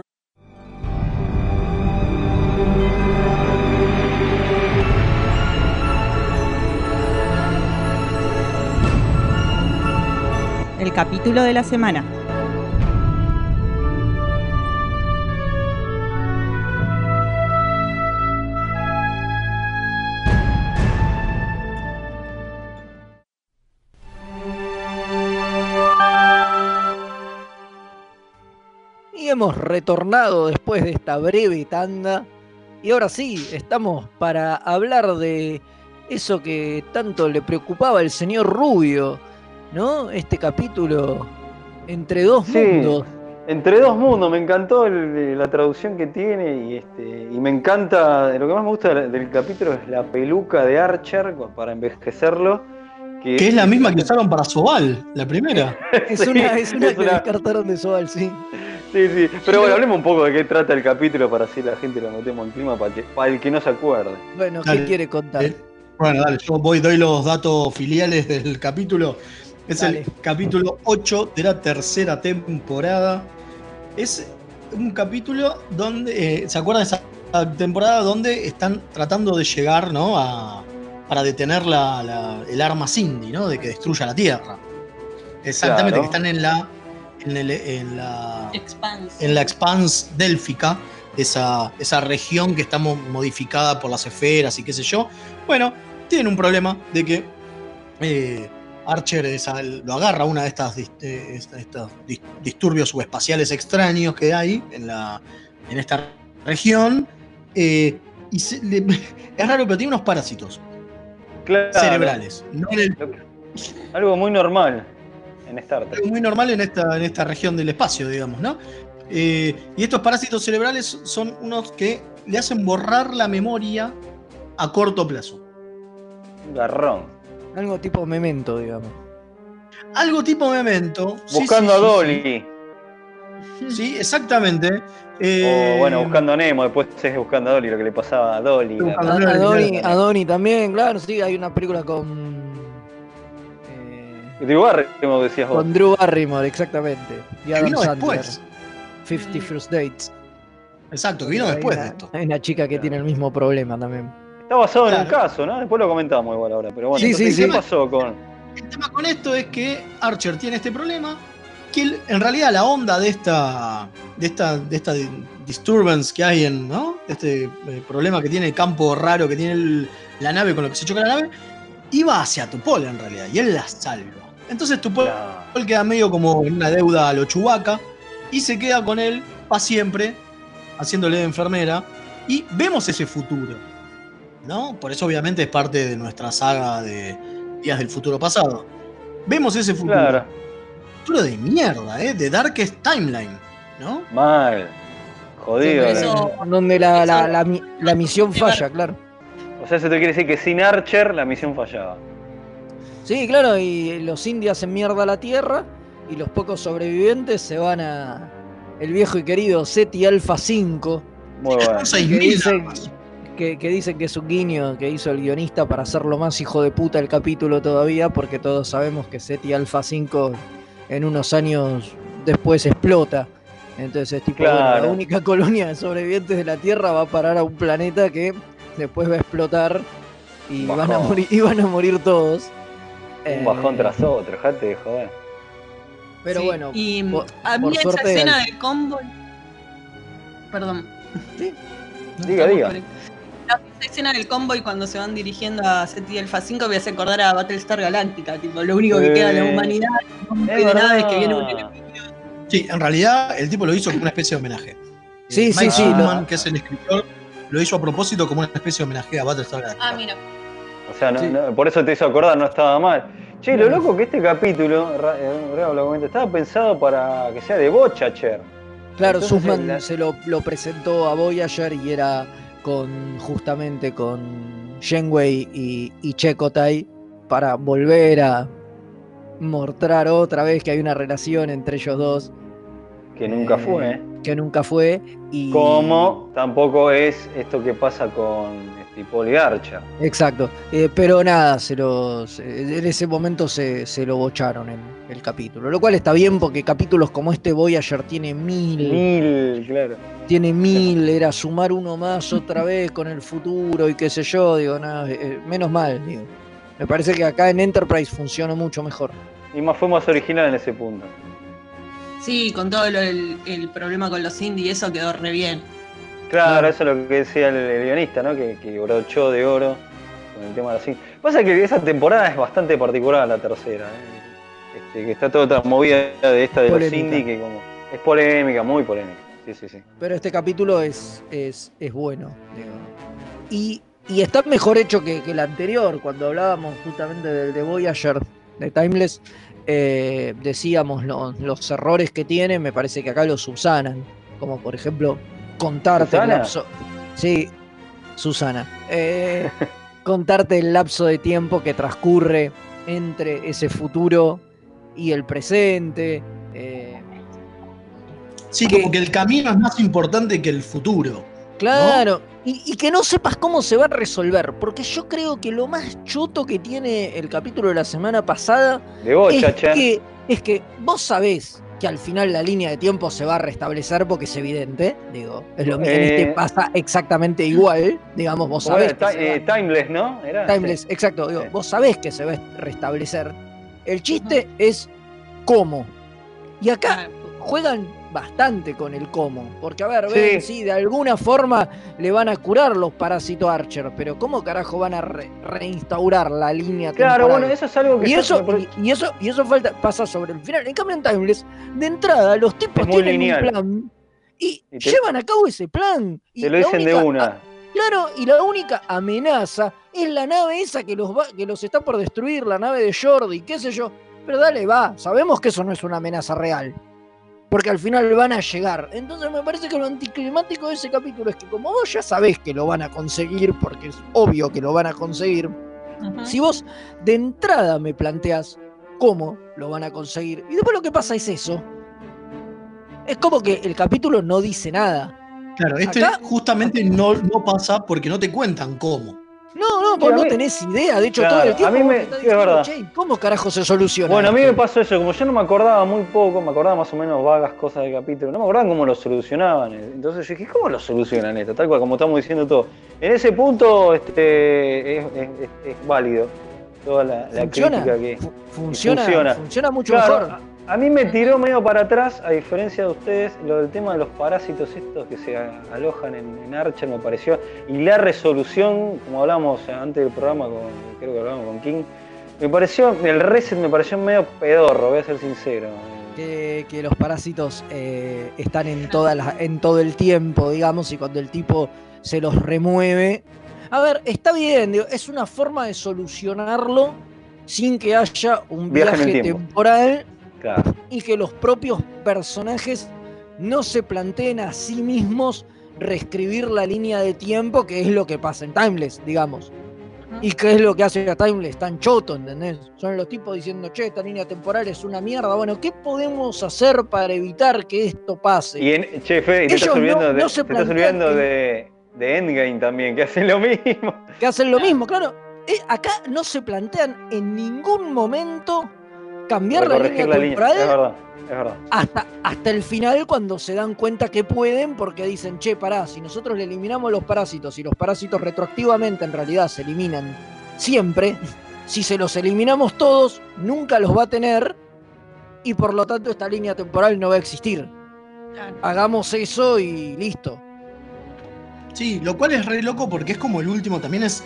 Capítulo de la semana. Y hemos retornado después de esta breve tanda. Y ahora sí, estamos para hablar de eso que tanto le preocupaba al señor Rubio, ¿no? Este capítulo entre dos Sí. mundos. Entre dos mundos, me encantó el- la traducción que tiene y, este, y me encanta, lo que más me gusta del, del capítulo es la peluca de Archer para envejecerlo. Que, Que es la misma que usaron para Sobal, la primera. (laughs) Es Sí, una, es una es que una- descartaron de Sobal, sí. Sí, sí, pero bueno, hablemos un poco de qué trata el capítulo para así la gente lo metemos en clima para, que- para el que no se acuerde. Bueno, ¿qué Dale. quiere contar? Eh, Bueno, dale, yo voy, doy los datos filiales del capítulo. Es Dale. el capítulo 8 de la tercera temporada. Es un capítulo donde, eh, ¿se acuerdan de esa temporada donde están tratando de llegar, ¿no? A, para detener la, la- el arma Cindy, ¿no? De que destruya la Tierra. Exactamente, Claro. que están en la, en, el- en la, Expanse. en la Expans Délfica, esa, esa región que está mo- modificada por las esferas y qué sé yo. Bueno, tienen un problema de que eh, Archer lo agarra una de estas eh, estos dis- disturbios subespaciales extraños que hay en, la, en esta región. eh, y se- le- (laughs) es raro, pero tiene unos parásitos Claro, cerebrales. No en el- Algo muy normal en Star Trek. algo muy normal en esta, en esta región del espacio, digamos, ¿no? Eh, y estos parásitos cerebrales son unos que le hacen borrar la memoria a corto plazo. Un garrón. Algo tipo memento, digamos. Algo tipo memento. Buscando sí, a Dolly. Sí, Sí, exactamente. Eh, O bueno, buscando a Nemo, después es buscando a Dolly, lo que le pasaba a Dolly. A, a a Donnie también, claro, sí, hay una película con. eh, Drew Barrymore decías vos. con Drew Barrymore, exactamente. Y que Adam vino Sandler. después. 50 First Dates. Exacto, que vino después una- de esto. Hay una chica que Claro. tiene el mismo problema también. Está basado en un caso, ¿no? Después lo comentamos igual ahora, pero bueno, Sí, entonces, sí, ¿qué sí. pasó con...? El tema con esto es que Archer tiene este problema, que en realidad la onda de esta, de esta, de esta di- disturbance que hay en, ¿no? Este eh, problema que tiene el campo raro que tiene el- la nave con lo que se choca la nave, iba hacia Tupol en realidad, y él la salva. Entonces Tupol queda medio como en una deuda a lo Chewbacca y se queda con él para siempre, haciéndole de enfermera, y vemos ese futuro, ¿no? Por eso obviamente es parte de nuestra saga de Días del Futuro Pasado. Vemos ese futuro. Claro, Futuro de mierda, ¿eh? De Darkest Timeline, ¿no? mal. Jodido. Donde- Eso- donde la, la- la mi- la misión falla, claro. O sea, eso te quiere decir que sin Archer la misión fallaba. Sí, claro, y los indios hacen mierda a la Tierra y los pocos sobrevivientes se van a el viejo y querido SETI Alpha 5, Muy bueno. Son que 6.000 dicen, armas. Que, que dicen que es un guiño que hizo el guionista para hacerlo más hijo de puta el capítulo todavía, porque todos sabemos que SETI Alpha 5 en unos años después explota. Entonces es tipo, bueno, la única (laughs) colonia de sobrevivientes de la Tierra va a parar a un planeta que después va a explotar y Bajón. van a morir, iban a morir todos. Un Eh, bajón tras otro, dejate de joder. Pero Sí, bueno, y por- a mí por esa suerte escena al- del convoy. Perdón. Diga, diga. Esa escena del convoy cuando se van dirigiendo a SETI Alpha 5 me hace acordar a Battlestar Galactica, tipo, lo único que queda de la Eh, humanidad, no es de nada es que viene un. Sí, en realidad el tipo lo hizo como una especie de homenaje. Sí, Eh, sí, Mike sí, lo- que es el escritor, lo hizo a propósito como una especie de homenaje a Battlestar Galactica. Ah, mira. O sea, no- Sí. no- por eso te hizo acordar, no estaba mal. Che, lo loco que este capítulo, eh, estaba pensado para que sea de Bochacher. Claro, Entonces, Sussman la- se lo, lo presentó a Voyager y era con justamente con Shenwei y, y Chekotai para volver a mostrar otra vez que hay una relación entre ellos dos Que nunca Eh, fue. que nunca fue y Como tampoco es esto que pasa con y Archer. exacto Eh, pero nada se lo se- en ese momento se, se lo bocharon en el capítulo lo cual está bien porque capítulos como este Voyager tiene mil Mil, claro. tiene mil, era sumar uno más otra vez con el futuro y qué sé yo, digo, nada, eh, menos mal, digo. Me parece que acá en Enterprise funciona mucho mejor. Y más fue más original en ese punto. Sí, con todo lo- el, el problema con los indie, eso quedó re bien. Claro, eso es lo que decía el, el guionista, ¿no? Que, que brochó de oro con el tema de la cine. Pasa que esa temporada es bastante particular, la tercera. ¿eh? Este, que está toda otra movida de esta de Polémica. los indie que como es polémica, muy polémica. Sí, sí, sí. Pero este capítulo es, es, es bueno, digo. Y, y está mejor hecho que, que el anterior, cuando hablábamos justamente del de Voyager, de Timeless, eh, decíamos lo- los errores que tiene, me parece que acá los subsanan. Como por ejemplo, contarte el ¿Susana? lapso. Sí, Susana. Eh, (laughs) contarte el lapso de tiempo que transcurre entre ese futuro y el presente. eh, Sí, que- como que el camino es más importante que el futuro. Claro, y, y que no sepas cómo se va a resolver, porque yo creo que lo más choto que tiene el capítulo de la semana pasada De es que, es que vos sabés que al final la línea de tiempo se va a restablecer porque es evidente, digo, es lo mismo, en Eh. este pasa exactamente igual, digamos, vos ¿Cómo sabés era? que Ti- se va- eh, timeless, ¿no? Era, Timeless, sí. exacto, digo, Sí. vos sabés que se va a restablecer. El chiste es cómo. Y acá juegan bastante con el cómo. Porque, a ver, Sí. ven, sí, de alguna forma le van a curar los parásitos Archer, pero ¿cómo carajo van a re- reinstaurar la línea Claro, temporal? bueno, eso es algo que y eso, pare- y, y eso, y eso falta, pasa sobre el final. En cambio, en Timeless, de entrada, los tipos tienen lineal. un plan y, Y te- llevan a cabo ese plan. Y Te lo dicen de una. Claro, y la única amenaza es la nave esa que los, va- que los está por destruir, la nave de Jordi, qué sé yo. Pero dale, va, sabemos que eso no es una amenaza real. Porque al final van a llegar. Entonces me parece que lo anticlimático de ese capítulo es que como vos ya sabés que lo van a conseguir, porque es obvio que lo van a conseguir, si vos de entrada me planteas cómo lo van a conseguir, y después lo que pasa es eso, es como que el capítulo no dice nada. Claro, este Acá- justamente no, no pasa porque no te cuentan cómo. No, no, vos a no mí- tenés idea. De hecho, Claro, todo el a tiempo mí vos me- te estás sí, es diciendo, verdad. "Che, ¿cómo carajo se soluciona? Bueno, a mí esto?". me pasó eso, como yo no me acordaba muy poco, me acordaba más o menos vagas cosas del capítulo, no me acordaba cómo lo solucionaban. Entonces yo dije, ¿cómo lo solucionan esto? Tal cual, como estamos diciendo todo. En ese punto este, es, es- es- es válido toda la, la Funciona, crítica que... fu- funciona, funciona. funciona mucho Claro, mejor. A, mí me tiró medio para atrás, a diferencia de ustedes, lo del tema de los parásitos estos que se alojan en, en Archer me pareció. Y la resolución, como hablamos antes del programa, con, creo que hablamos con King, me pareció, el reset me pareció medio pedorro, voy a ser sincero. Que, que los parásitos eh, están en, todas las- en todo el tiempo, digamos, y cuando el tipo se los remueve. A ver, está bien, digo, es una forma de solucionarlo sin que haya un Viaje temporal Claro. y que los propios personajes no se planteen a sí mismos reescribir la línea de tiempo, que es lo que pasa en Timeless, digamos. Y que es lo que hace a Timeless tan choto, ¿entendés? Son los tipos diciendo, che, esta línea temporal es una mierda. Bueno, ¿qué podemos hacer para evitar que esto pase? Y en, che, Fede, y te estás no- olvidando, no de, se te estás olvidando que- de, de Endgame también, que hacen lo mismo. que hacen lo mismo, claro. Eh, acá no se plantean en ningún momento cambiar la línea la línea. temporal Es verdad, es verdad. hasta, hasta el final cuando se dan cuenta que pueden porque dicen, che, pará, si nosotros le eliminamos los parásitos y los parásitos retroactivamente en realidad se eliminan siempre, si se los eliminamos todos, nunca los va a tener y por lo tanto esta línea temporal no va a existir. Hagamos eso y listo. Sí, lo cual es re loco porque es como el último, también es,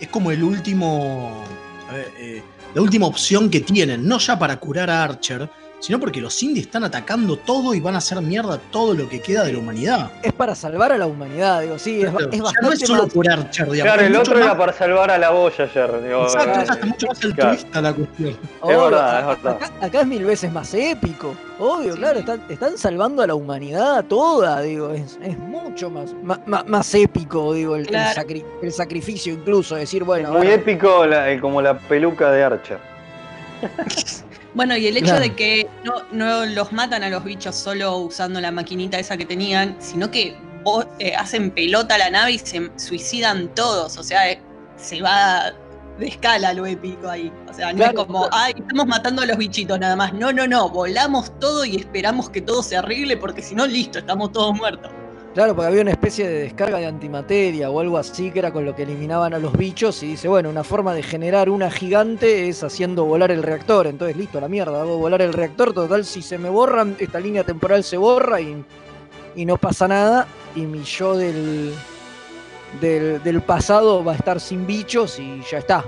es como el último, a ver, eh, la última opción que tienen, no ya para curar a Archer, sino porque los indies están atacando todo y van a hacer mierda todo lo que queda de la humanidad. Es para salvar a la humanidad, digo, sí, es, es ya bastante no es solo más- por Archer, digamos. Claro, es el otro era para salvar a la boya ayer. digo, Exacto, es eh, hasta mucho más claro. altruista la cuestión. Obvio, verdad, es verdad. Acá, acá es mil veces más épico. Obvio, claro, están, están salvando a la humanidad toda, digo, es, es mucho más, ma- ma- más, épico, digo, el, el Claro. sacri- el sacrificio incluso, decir, bueno, Muy ahora- épico la- el- como la peluca de Archer. (laughs) Bueno, y el hecho Claro. de que no, no los matan a los bichos solo usando la maquinita esa que tenían, sino que o- eh, hacen pelota a la nave y se suicidan todos. O sea, eh, se va de escala lo épico ahí. O sea, no Claro, es como, claro. ay, estamos matando a los bichitos nada más. No, no, no. Volamos todo y esperamos que todo se arregle porque si no, listo, estamos todos muertos. Claro, porque había una especie de descarga de antimateria o algo así que era con lo que eliminaban a los bichos y dice, bueno, una forma de generar una gigante es haciendo volar el reactor. Entonces, listo, la mierda, hago volar el reactor, total, si se me borran, esta línea temporal se borra y, no pasa nada y mi yo del, del pasado va a estar sin bichos y ya está.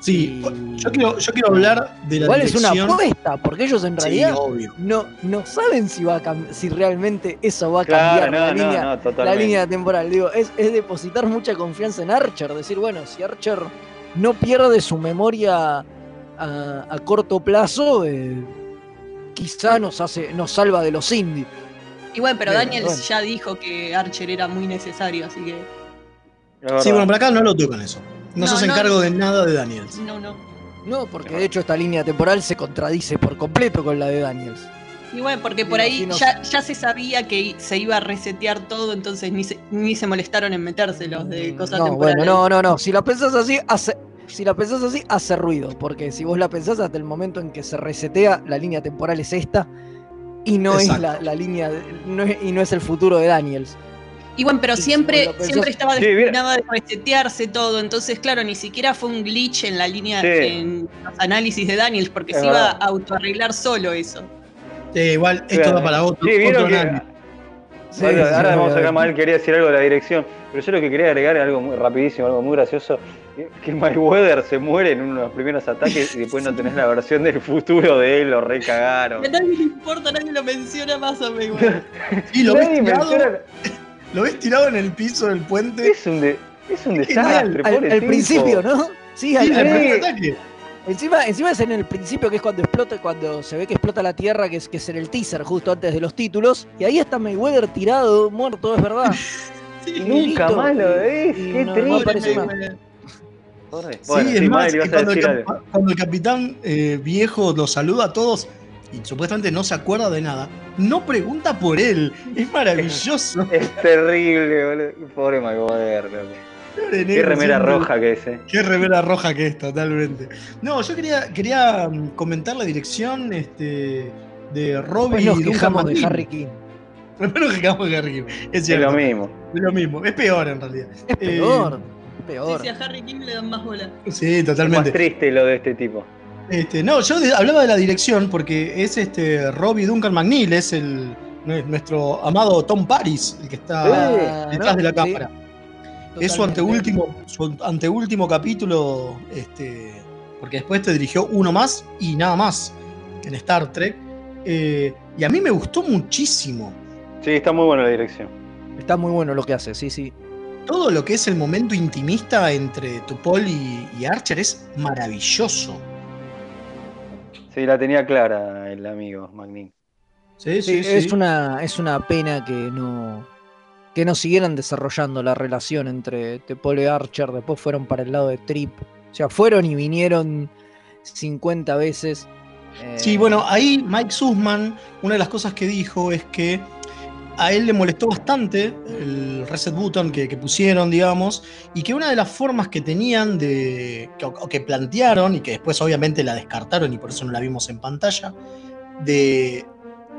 Sí, Y- yo quiero, yo quiero hablar de la Igual es una apuesta, porque ellos en realidad no, no saben si va a si realmente eso va a Claro, cambiar no, la, no, línea, no, la línea temporal. Digo, es, es depositar mucha confianza en Archer, decir, bueno, si Archer no pierde su memoria a, a corto plazo, eh, quizá nos hace, nos salva de los indies. Y bueno, pero bueno. ya dijo que Archer era muy necesario, así que. Sí, bueno, por acá no lo tocan eso. No, No, se hacen no. cargo de nada de Daniels. No, no. No, porque de hecho esta línea temporal se contradice por completo con la de Daniels. Y bueno, porque por ahí ya, ya se sabía que se iba a resetear todo, entonces ni se, ni se molestaron en metérselos de cosas Mm, No, temporales. bueno, no, no, no. Si la pensás así, hace. Si la pensás así, hace ruido. Porque si vos la pensás hasta el momento en que se resetea, la línea temporal es esta. Y no Exacto. es la, la línea. de- no es- y no es el futuro de Daniels. Y bueno, pero siempre, pensás- siempre estaba Sí, mira. destinado a resetearse todo. Entonces, claro, ni siquiera fue un glitch en la línea, Sí. en los análisis de Daniels, porque Es se iba a autoarreglar solo eso. Sí, igual, esto da para otro, Sí, vieron otro que- análisis. Sí, ahora sí, ahora vamos a sacar mal, quería decir algo de la dirección, pero yo lo que quería agregar es algo muy rapidísimo, algo muy gracioso, que Mayweather se muere en uno de los primeros ataques y después no tenés la versión del futuro de él, lo recagaron. A nadie le importa, nadie lo menciona más a Mayweather. (laughs) Y lo ves, Nadie menciona- lo ves tirado en el piso del puente. Es un, de- es un desastre, Al, al tipo. principio, ¿no? Sí, al, Sí, al- el primer ataque. encima, encima es en el principio que es cuando explota, cuando se ve que explota la tierra, que es, que es en el teaser, justo antes de los títulos. Y ahí está Mayweather tirado, muerto, es verdad. (laughs) Sí, Nunca Listo, más lo ves, qué no- no triste. Pobre. Sí, Bueno, es más, que cuando, el cuando el capitán eh, viejo los saluda a todos y supuestamente no se acuerda de nada, no pregunta por él. Es maravilloso. Es terrible, boludo. Pobre. Pobre Qué negro, remera siempre- roja que es, eh. Qué remera roja que es, totalmente. No, yo quería, quería mm, comentar la dirección este, de Robbie Pues nos Duncan quejamos de. Harry King. (laughs) Después nos quejamos de Harry King. Es lo mismo. Es lo mismo. Es peor en realidad. Es Eh, peor, es Sí, peor. sí, a Harry King le dan más bola. sí, Es más totalmente. triste lo de este tipo. Este, no, yo de- hablaba de la dirección porque es este Robbie Duncan McNeil, es el nue- nuestro amado Tom Paris, el que está detrás ¿no? de la Sí, cámara. Es su anteúltimo, su anteúltimo capítulo, este, porque después te dirigió uno más y nada más en Star Trek. Eh, y a mí me gustó muchísimo Sí, está muy buena la dirección. Está muy bueno lo que hace, sí, sí. todo lo que es el momento intimista entre Tupol y, y Archer es maravilloso. Sí, la tenía clara el amigo Magnin. Sí, Sí, sí, es, sí. Una, es una pena que no, que no siguieran desarrollando la relación entre Tepol y Archer. Después fueron para el lado de Trip. O sea, fueron y vinieron 50 veces. Eh, Sí, bueno, ahí Mike Sussman, una de las cosas que dijo es que a él le molestó bastante el reset button que, pusieron, digamos, y que una de las formas que tenían de. Que, o que plantearon, y que después obviamente la descartaron y por eso no la vimos en pantalla, de,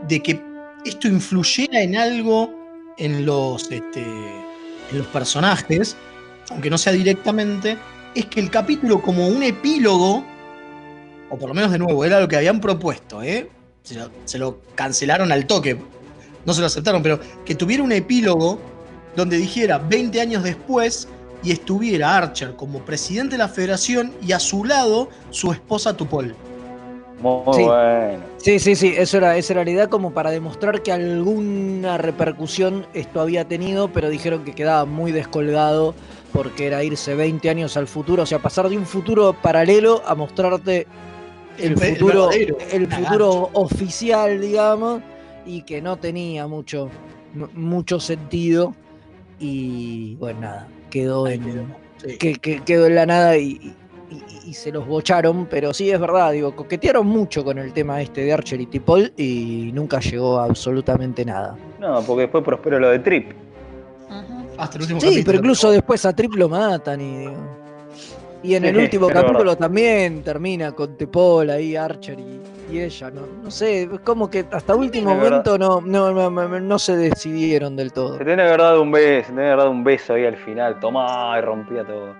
que esto influyera en algo en los, este, en los personajes, aunque no sea directamente, es que el capítulo como un epílogo, o por lo menos de nuevo, era lo que habían propuesto, ¿eh? se lo cancelaron al toque, no se lo aceptaron, pero que tuviera un epílogo donde dijera 20 años después y estuviera Archer como presidente de la federación y a su lado su esposa Tupol. Muy Sí. bueno. Sí, sí, sí, eso era, esa era la idea como para demostrar que alguna repercusión esto había tenido, pero dijeron que quedaba muy descolgado porque era irse 20 años al futuro, o sea, pasar de un futuro paralelo a mostrarte el, futuro, el futuro oficial, digamos, y que no tenía mucho, mucho sentido. Y bueno, nada, quedó Ahí en, quedó, sí. que, que quedó en la nada y, y- y- y se los bocharon, pero sí es verdad, digo, coquetearon mucho con el tema este de Archer y Tipol y nunca llegó a absolutamente nada. No, porque después prosperó lo de Trip. Hasta el último Sí, capítulo. pero incluso después a Trip lo matan y digo, Y en el (laughs) último capítulo verdad. también termina con Tepol ahí, Archer y, y ella, ¿no? No sé, es como que hasta último momento no, no, no, no- no se decidieron del todo. Se tiene que haber dado un beso, se tiene que haber dado un beso ahí al final, tomá y rompía todo.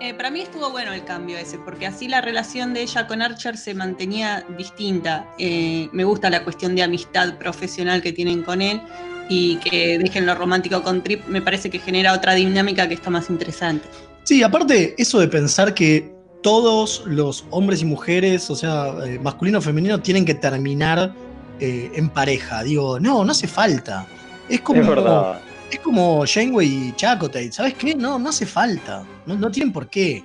Eh, para mí estuvo bueno el cambio ese, porque así la relación de ella con Archer se mantenía distinta. Eh, me gusta la cuestión de amistad profesional que tienen con él y que dejen lo romántico con Trip, me parece que genera otra dinámica que está más interesante. Sí, aparte, eso de pensar que todos los hombres y mujeres, o sea, eh, masculino o femenino, tienen que terminar eh, en pareja. Digo, no, no hace falta. Es como, Es verdad. es como Janeway y Chakotay. ¿Sabes qué? No, no hace falta. No, no tienen por qué.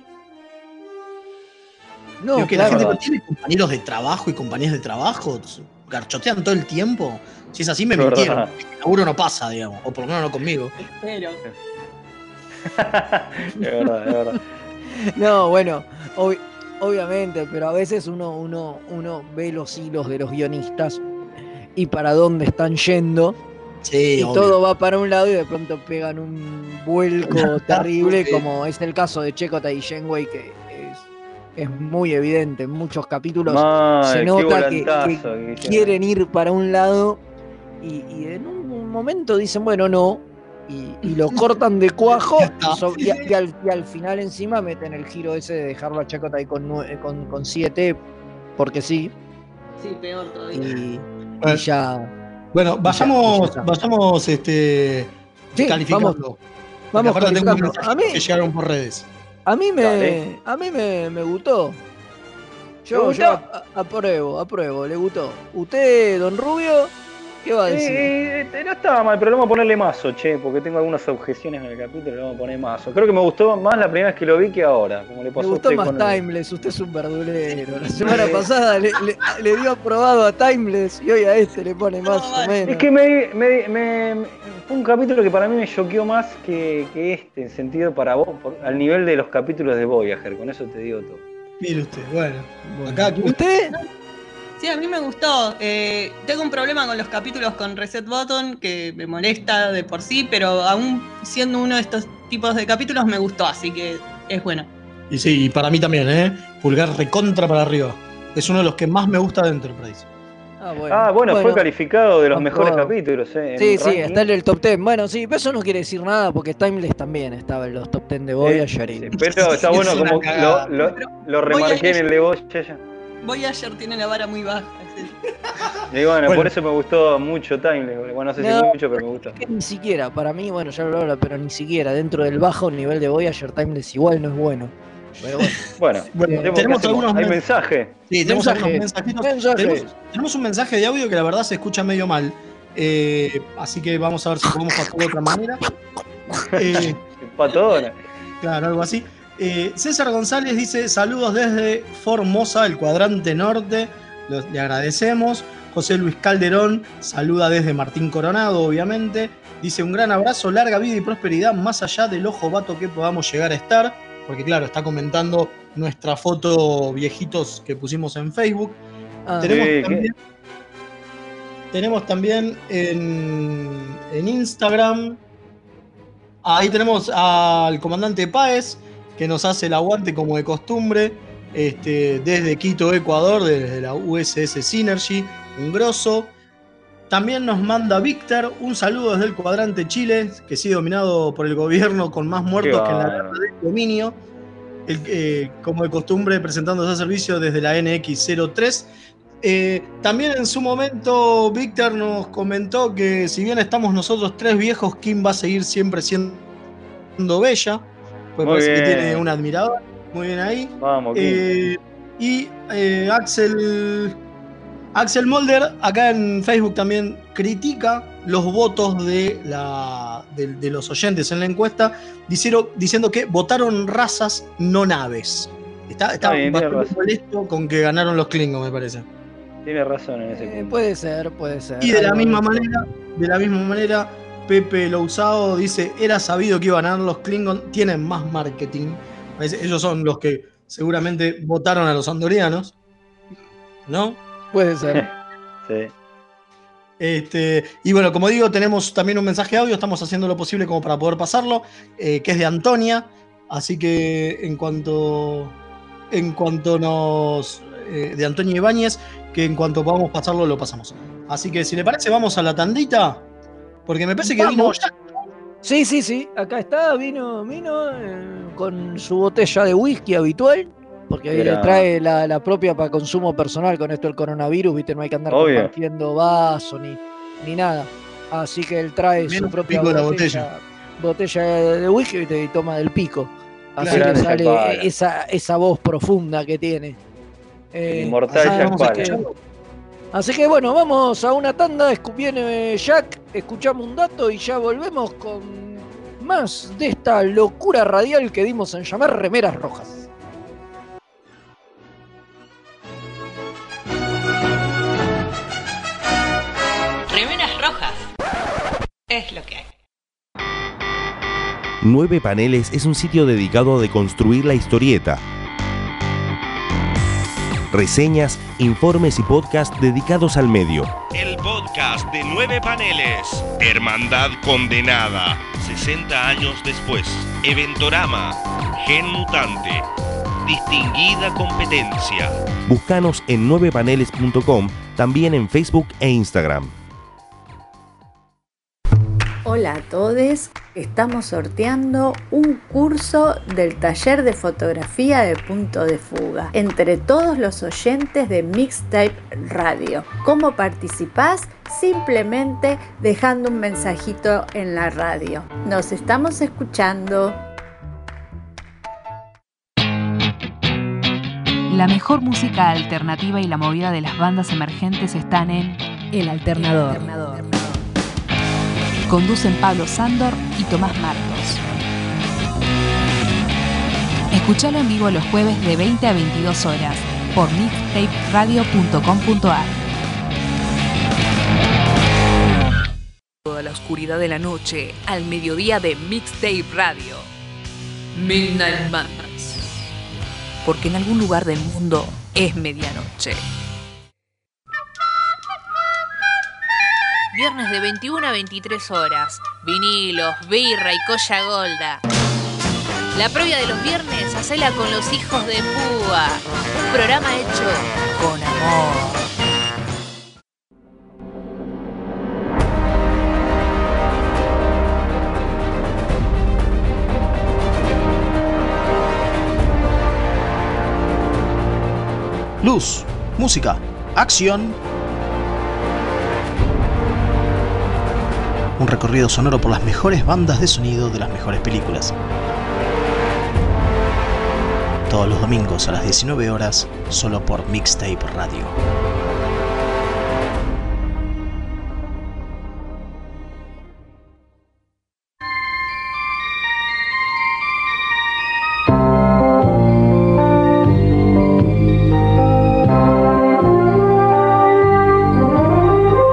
No, Digo, que claro. la gente no tiene compañeros de trabajo y compañías de trabajo. Garchotean todo el tiempo. Si es así, me Es verdad. mintieron. El laburo no pasa, digamos. O por lo menos no conmigo. Pero (laughs) Es verdad, es verdad. No, bueno, ob- obviamente, pero a veces uno, uno, uno ve los hilos de los guionistas y para dónde están yendo. Sí, y obvio. todo va para un lado y de pronto pegan un vuelco (laughs) terrible, Sí. como es el caso de Chekota y Shenwei, que es, es muy evidente. En muchos capítulos se nota que, que quieren ir para un lado y, y en un momento dicen, bueno, no. Y, y lo cortan de cuajo y, so- y a- y al, y al final encima meten el giro ese de dejarlo a Chacota ahí con, nue- con, con siete, porque sí, sí, peor todavía. y, y Bueno, ya. Bueno, ya vayamos, vayamos este, Sí, calificando. vamos, vamos aparte tengo unos calificando. A mí, que llegaron por redes. a mí me, Dale. a mí me, me gustó. Yo, yo apruebo, apruebo, le gustó. ¿Usted, don Rubio, qué va a decir? Eh, eh, no estaba mal, pero le vamos a ponerle mazo, che, porque tengo algunas objeciones en el capítulo, le vamos a poner mazo. Creo que me gustó más la primera vez que lo vi que ahora, como le Me a gustó usted más con el- Timeless, usted es un verdulero. La semana pasada le, le- le dio aprobado a Timeless y hoy a este le pone más o menos. Es que me, me- me- me- fue un capítulo que para mí me choqueó más que, que este, en sentido para vos, por- al nivel de los capítulos de Voyager, con eso te digo todo. Mire usted, bueno. Acá, ¿Usted? Sí, a mí me gustó. Eh, tengo un problema con los capítulos con Reset Button que me molesta de por sí, pero aún siendo uno de estos tipos de capítulos me gustó, así que es bueno. Y sí, y para mí también, ¿eh? Pulgar recontra para arriba. Es uno de los que más me gusta de Enterprise. Ah, bueno. Ah, bueno, fue calificado de los mejores aprobado. capítulos, eh. en Sí, sí, ranking. está en el top 10. Bueno, sí, pero eso no quiere decir nada porque Timeless también estaba en los top 10 de Voyager. y- Pero está bueno como lo, lo remarqué en el de Voyager. Voyager tiene la vara muy baja. es Y bueno, Bueno. por eso me gustó mucho Timeless. Bueno, no sé si No, mucho, pero me gustó. que ni siquiera, para mí, bueno, ya lo hablo, pero ni siquiera dentro del bajo nivel de Voyager, Timeless igual no es bueno. Pero bueno. (laughs) Bueno, Bueno, ¿qué tenemos algunos Hay men- mensaje. Sí, tenemos Mensaje. algunos mensajitos. Mensajes. Tenemos, tenemos un mensaje de audio que la verdad se escucha medio mal. Eh, así que vamos a ver si podemos pasar de otra manera. (laughs) Eh, Patona. Claro, algo así. Eh, César González dice: Saludos desde Formosa, el cuadrante norte. Los- le agradecemos. José Luis Calderón saluda desde Martín Coronado, obviamente. Dice: Un gran abrazo, larga vida y prosperidad, más allá del ojo vato que podamos llegar a estar. Porque, claro, está comentando nuestra foto viejitos que pusimos en Facebook. Ah, Tenemos también. tenemos también en, en Instagram. Ahí tenemos al comandante Páez, que nos hace el aguante como de costumbre, este, desde Quito, Ecuador, desde la USS Synergy, un grosso. También nos manda Víctor un saludo desde el cuadrante Chile, que sigue dominado por el gobierno con más muertos que en la guerra del dominio. El, eh, como de costumbre, presentándose a servicio desde la NX03. Eh, también en su momento, Víctor nos comentó que si bien estamos nosotros tres viejos, Kim va a seguir siempre siendo bella. Pues Muy parece que bien. tiene un admirador. Muy bien ahí. Vamos, Kim. Eh, y eh, Axel, Axel Molder, acá en Facebook también critica los votos de, la, de, de los oyentes en la encuesta, diciendo, diciendo que votaron razas, no naves. Está, está bastante molesto con que ganaron los Klingons, me parece. Tiene razón en ese Eh, punto. puede ser, puede ser. Y de la misma manera, de la misma manera, Pepe Lousado dice, era sabido que iban a ganar los Klingon, tienen más marketing. Ellos son los que seguramente votaron a los andorianos. ¿No? Puede ser. (laughs) Sí. Este, y bueno, como digo, tenemos también un mensaje de audio, estamos haciendo lo posible como para poder pasarlo, eh, que es de Antonia. Así que en cuanto, en cuanto nos. eh, de Antonia Ibáñez, que en cuanto podamos pasarlo, lo pasamos. Así que si le parece, vamos a la tandita. Porque me parece que vino. Jack. Sí, sí, sí. Acá está, vino, vino eh, con su botella de whisky habitual. Porque le Era- trae la, la propia para consumo personal con esto del coronavirus, viste, no hay que andar Obvio. compartiendo vaso ni, ni nada. Así que él trae Menos su el propia pico de la botella, botella de de whisky viste, y toma del pico. Así Claro. que sale esa, esa voz profunda que tiene. Eh, inmortal así que bueno, vamos a una tanda, viene Jack, escuchamos un dato y ya volvemos con más de esta locura radial que dimos en llamar remeras rojas. Remeras rojas. Es lo que hay. Nueve Paneles es un sitio dedicado a deconstruir la historieta. Reseñas, informes y podcasts dedicados al medio. El podcast de Nueve Paneles. Hermandad Condenada. 60 años después. Eventorama. Gen Mutante. Distinguida competencia. Búscanos en 9paneles.com, también en Facebook e Instagram. Hola a todos, estamos sorteando un curso del taller de fotografía de punto de fuga entre todos los oyentes de Mixtape Radio. ¿Cómo participás? Simplemente dejando un mensajito en la radio. Nos estamos escuchando. La mejor música alternativa y la movida de las bandas emergentes están en El Alternador. Conducen Pablo Sándor y Tomás Marcos. Escuchalo en vivo los jueves de 20 a 22 horas por mixtaperadio.com.ar. Toda la oscuridad de la noche al mediodía de Mixtape Radio. Midnight Madness. Porque en algún lugar del mundo es medianoche. Viernes de 21 a 23 horas. Vinilos, birra y colla golda. La previa de los viernes, hacela con los hijos de Púa. Un programa hecho con amor. Luz, música, acción. Un recorrido sonoro por las mejores bandas de sonido de las mejores películas. Todos los domingos a las 19 horas, solo por Mixtape Radio.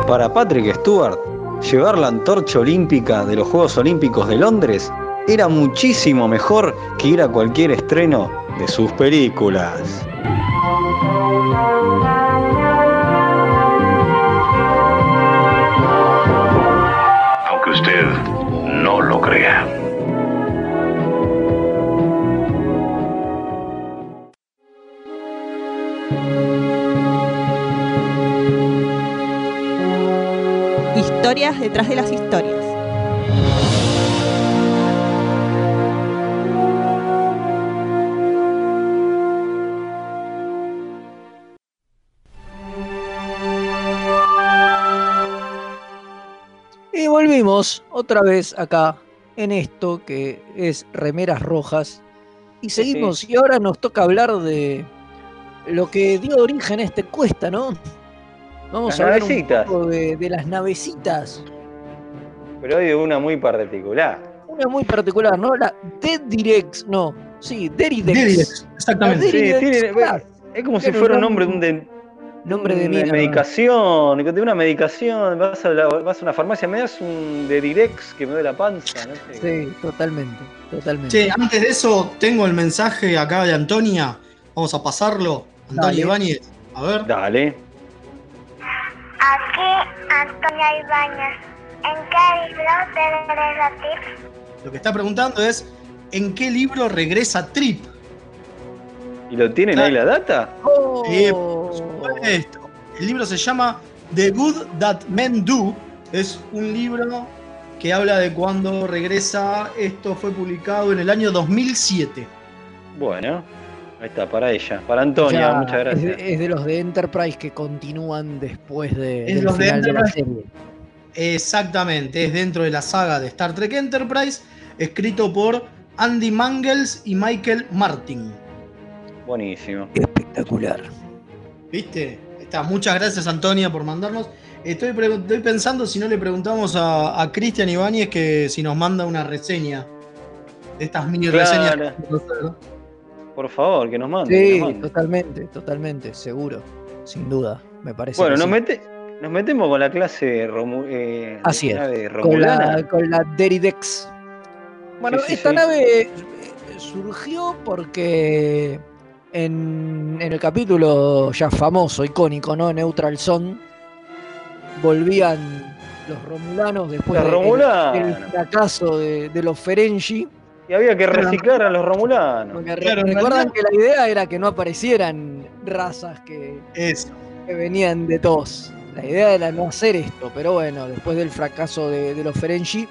Para Patrick Stewart, llevar la antorcha olímpica de los Juegos Olímpicos de Londres era muchísimo mejor que ir a cualquier estreno de sus películas. Aunque usted no lo crea. Historias detrás de las historias. Y volvimos otra vez acá en esto que es Remeras Rojas. Y seguimos, y ahora nos toca hablar de lo que dio origen a esta encuesta, ¿no? Vamos Las a hablar navecitas. un poco de, de las navecitas. Pero hay una muy particular. Una muy particular, ¿no? La Dead Directs, no. Sí, Deridex. Deridex, exactamente. Sí, tiene- claro. es como si fuera un nombre de un de, Nombre de medicación, de una medicación, vas a, la- vas a una farmacia, me das un de Direx que me duele la panza, no sé. Sí, totalmente, totalmente. Che, antes de eso, tengo el mensaje acá de Antonia. Vamos a pasarlo. Antonia. Ibáñez. A ver. Dale. Aquí Antonia Ibáñez. ¿En qué libro de Relative? Lo que está preguntando es: ¿en qué libro regresa Trip? ¿Y lo tienen ahí la data? Eh, por supuesto. El libro se llama The Good That Men Do. Es un libro que habla de cuando regresa. Esto fue publicado en el año 2007. Bueno, ahí está, para ella. Para Antonia, Ya, muchas Es gracias. de, es de los de Enterprise que continúan después de, Es del los de final de la Enterprise. serie. Exactamente, es dentro de la saga de Star Trek Enterprise, escrito por Andy Mangels y Michael Martin. Buenísimo. Espectacular. ¿Viste? Está. Muchas gracias, Antonia, por mandarnos. Estoy, pensando si no le preguntamos a, a Cristian Ibáñez que si nos manda una reseña de estas mini reseñas. Que. Por favor, que nos mande. que Sí, nos mande. totalmente, totalmente, seguro. Sin duda, me parece. Bueno, nos, sí. mete, nos metemos con la clase Romu- eh, Así es. nave Con la, con la Deridex. Bueno, Sí, sí, esta sí. nave eh, surgió porque en, en el capítulo ya famoso, icónico, ¿no? Neutral Zone, volvían los romulanos después del- del fracaso de, de los Ferengi. Y había que reciclar a los romulanos. Claro, recuerdan realidad- que la idea era que no aparecieran razas que, Eso. que venían de todos. La idea era no hacer esto, pero bueno, después del fracaso de, de los Ferengi,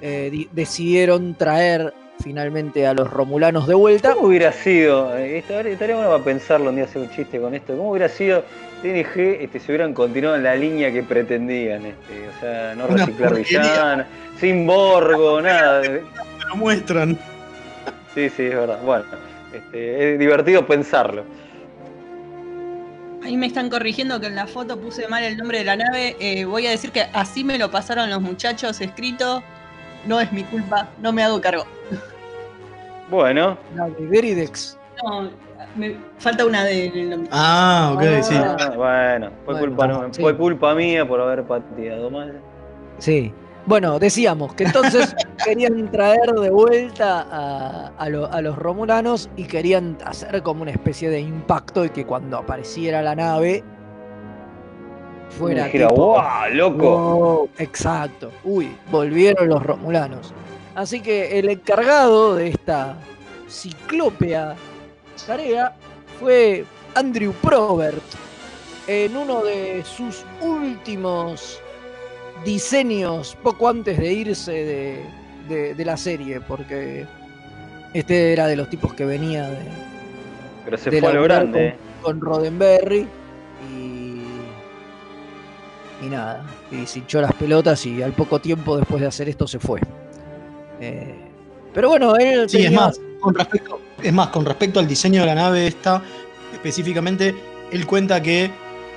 eh, di- decidieron traer finalmente a los romulanos de vuelta. ¿Cómo hubiera sido? eh, estaría, bueno para pensarlo un día hacer un chiste con esto. ¿Cómo hubiera sido TNG este, si hubieran continuado en la línea que pretendían? Este, o sea, no reciclar villanas, sin Borgo, nada. Te lo muestran. Sí, sí, es verdad. Bueno, este, es divertido pensarlo. Ahí me están corrigiendo que en la foto puse mal el nombre de la nave. Eh, voy a decir que así me lo pasaron los muchachos escrito. No es mi culpa, no me hago cargo. Bueno, La de Deridex. No, me falta una D en el nombre. Ah, ok, sí. ah, bueno, fue, Bueno, culpa, no- sí. fue culpa mía por haber pateado mal. Sí. Bueno, decíamos que entonces (laughs) querían traer de vuelta a, a lo- a los romulanos y querían hacer como una especie de impacto y que cuando apareciera la nave fuera Dijera, tipo, ¡guau, loco! Wow, exacto. Uy, volvieron los romulanos. Así que el encargado de esta ciclópea tarea fue Andrew Probert en uno de sus últimos diseños poco antes de irse de, de- de la serie, porque este era de los tipos que venía de, Pero se de fue a lo grande. Con, con Roddenberry y, y nada, y se hinchó las pelotas y al poco tiempo después de hacer esto se fue. Eh, pero bueno, él Sí, es más, con respecto, es más, con respecto al diseño de la nave esta, específicamente, él cuenta que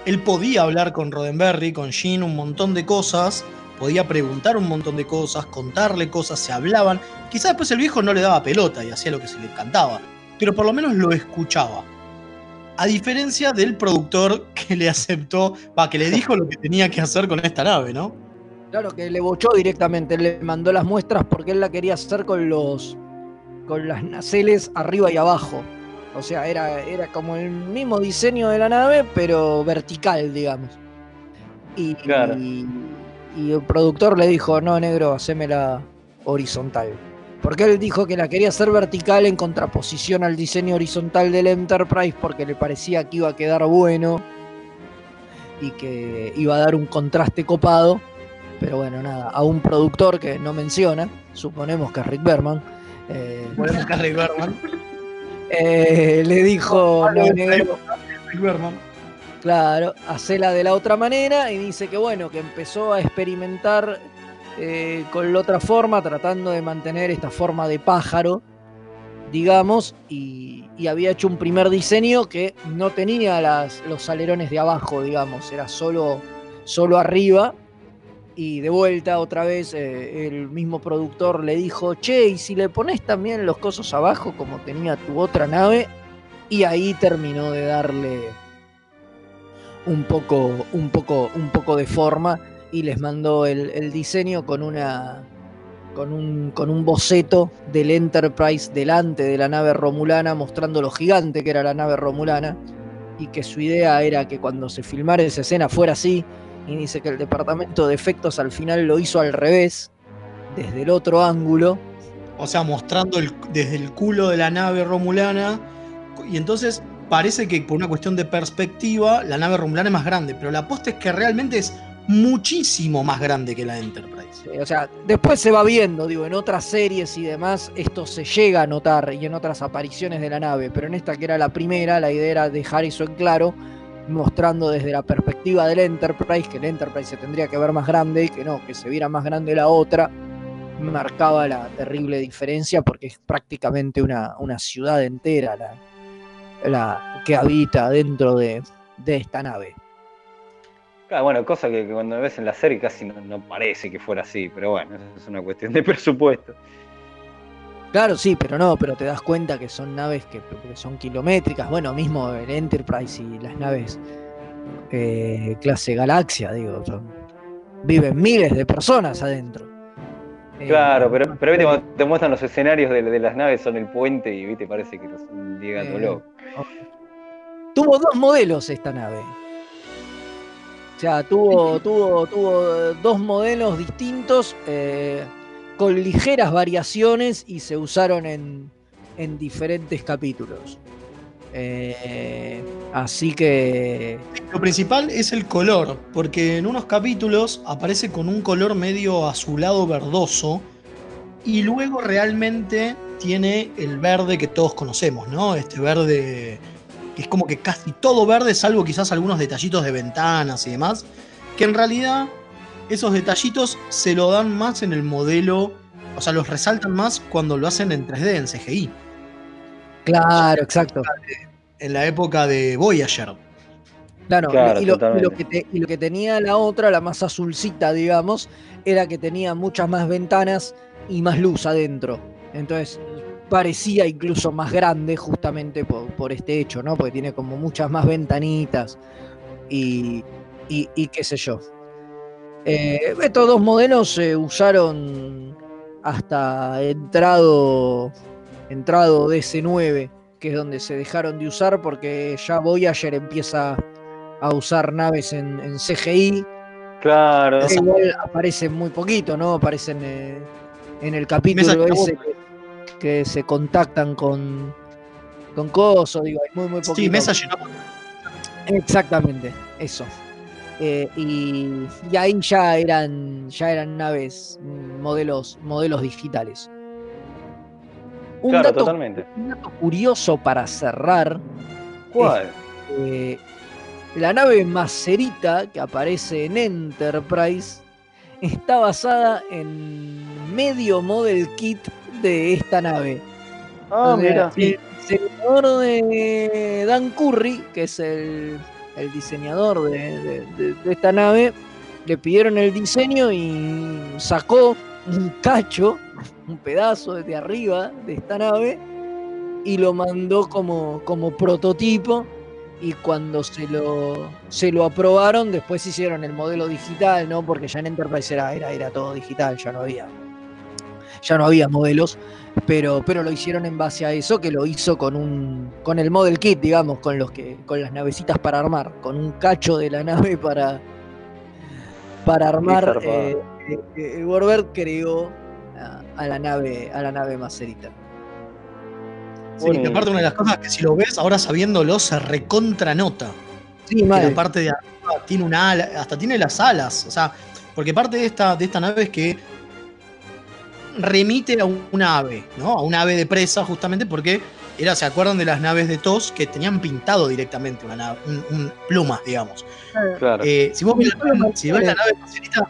él podía hablar con Roddenberry, con Jean, un montón de cosas, podía preguntar un montón de cosas, contarle cosas, se hablaban. Quizás después el viejo no le daba pelota y hacía lo que se le cantaba, pero por lo menos lo escuchaba. A diferencia del productor que le aceptó, va, que le dijo lo que tenía que hacer con esta nave, ¿no? Claro que le bochó directamente, le mandó las muestras porque él la quería hacer con los con las naceles arriba y abajo. O sea, era, era como el mismo diseño de la nave, pero vertical, digamos. Y, Claro. y, y el productor le dijo, no, negro, hacémela horizontal. Porque él dijo que la quería hacer vertical en contraposición al diseño horizontal del Enterprise porque le parecía que iba a quedar bueno y que iba a dar un contraste copado. Pero bueno, nada, a un productor que no menciona, suponemos que es Rick Berman, eh, Ponemos que es Rick Berman. Eh, le dijo, no, negro. Claro, hacela de la otra manera y dice que bueno, que empezó a experimentar eh, con la otra forma, tratando de mantener esta forma de pájaro, digamos, y, y había hecho un primer diseño que no tenía las, los alerones de abajo, digamos, era solo, solo arriba. Y de vuelta otra vez eh, el mismo productor le dijo, che, y si le pones también los cosos abajo como tenía tu otra nave, y ahí terminó de darle un poco, un poco, un poco de forma y les mandó el, el diseño con una con un, con un boceto del Enterprise delante de la nave romulana mostrando lo gigante que era la nave romulana y que su idea era que cuando se filmara esa escena fuera así y dice que el departamento de efectos al final lo hizo al revés desde el otro ángulo O sea, mostrando el- desde el culo de la nave romulana. Y entonces parece que por una cuestión de perspectiva, la nave romulana es más grande. Pero la posta es que realmente es muchísimo más grande que la Enterprise. Sí, o sea, después se va viendo, digo, en otras series y demás, esto se llega a notar y en otras apariciones de la nave, pero en esta que era la primera, la idea era dejar eso en claro, mostrando desde la perspectiva del Enterprise, que el Enterprise se tendría que ver más grande y que no, que se viera más grande la otra, marcaba la terrible diferencia porque es prácticamente una, una ciudad entera la, la que habita dentro de, de esta nave. Claro, bueno, cosa que, que cuando ves en la serie casi no, no parece que fuera así, pero bueno, es una cuestión de presupuesto. Claro, sí, pero no, pero te das cuenta que son naves que, que son kilométricas. Bueno, mismo el Enterprise y las naves eh, clase Galaxia, digo, son- viven miles de personas adentro. Eh, Claro, pero, pero viste, cuando te muestran los escenarios de, de las naves son el puente y viste, parece que son llegando Eh, loco. Tuvo dos modelos esta nave. O sea, tuvo, tuvo, tuvo dos modelos distintos eh, con ligeras variaciones y se usaron en, en diferentes capítulos. Eh, así que Lo principal es el color, porque en unos capítulos aparece con un color medio azulado verdoso y luego realmente tiene el verde que todos conocemos, ¿no? Este verde que es como que casi todo verde, salvo quizás algunos detallitos de ventanas y demás, que en realidad esos detallitos se lo dan más en el modelo, o sea, los resaltan más cuando lo hacen en 3D, en CGI. Claro, exacto. En la época de Voyager. Claro, Claro, y, lo, y lo totalmente. que te- y lo que tenía la otra, la más azulcita, digamos, era que tenía muchas más ventanas y más luz adentro. Entonces parecía incluso más grande justamente por, por este hecho, ¿no? Porque tiene como muchas más ventanitas y, y- y qué sé yo. Eh, estos dos modelos se usaron hasta entrado, entrado DC9, que es donde se dejaron de usar porque ya Voyager empieza a usar naves en, en CGI. Claro. que igual aparecen muy poquito, ¿no? Aparecen eh, en el capítulo ese que, que se contactan con, con Coso, digo, hay muy, muy poquito. Sí, mesa llenó. Exactamente, eso. Eh, y, y ahí ya eran, ya eran naves, mm, modelos, modelos digitales. Un, Claro, dato, totalmente. un dato curioso para cerrar. ¿Cuál? es, eh, la nave Macerita que aparece en Enterprise está basada en medio model kit de esta nave. Ah, mira. El diseñador de Dan Curry, que es el, el diseñador de, esta nave, le pidieron el diseño y sacó un cacho, un pedazo desde arriba de esta nave y lo mandó como, como prototipo. Y cuando se lo, se lo aprobaron, después hicieron el modelo digital, ¿no? Porque ya en Enterprise era, era, era todo digital, ya no había, ya no había modelos pero, pero lo hicieron en base a eso, que lo hizo con un con el model kit, digamos, con los que con las navecitas para armar, con un cacho de la nave para para armar. eh, eh, eh, creó a, a la nave, a la nave Macerita. Sí, que aparte una de las cosas que si lo ves ahora sabiéndolo se recontranota. Sí, Que mal. la parte de arriba tiene una ala, hasta tiene las alas. O sea, porque parte de esta, de esta nave es que remite a una ave, ¿no? A una ave de presa, justamente porque era, ¿se acuerdan de las naves de TOS que tenían pintado directamente una nave, un, un- plumas, digamos? Claro. Eh, si vos ves la, si ves la nave macerita,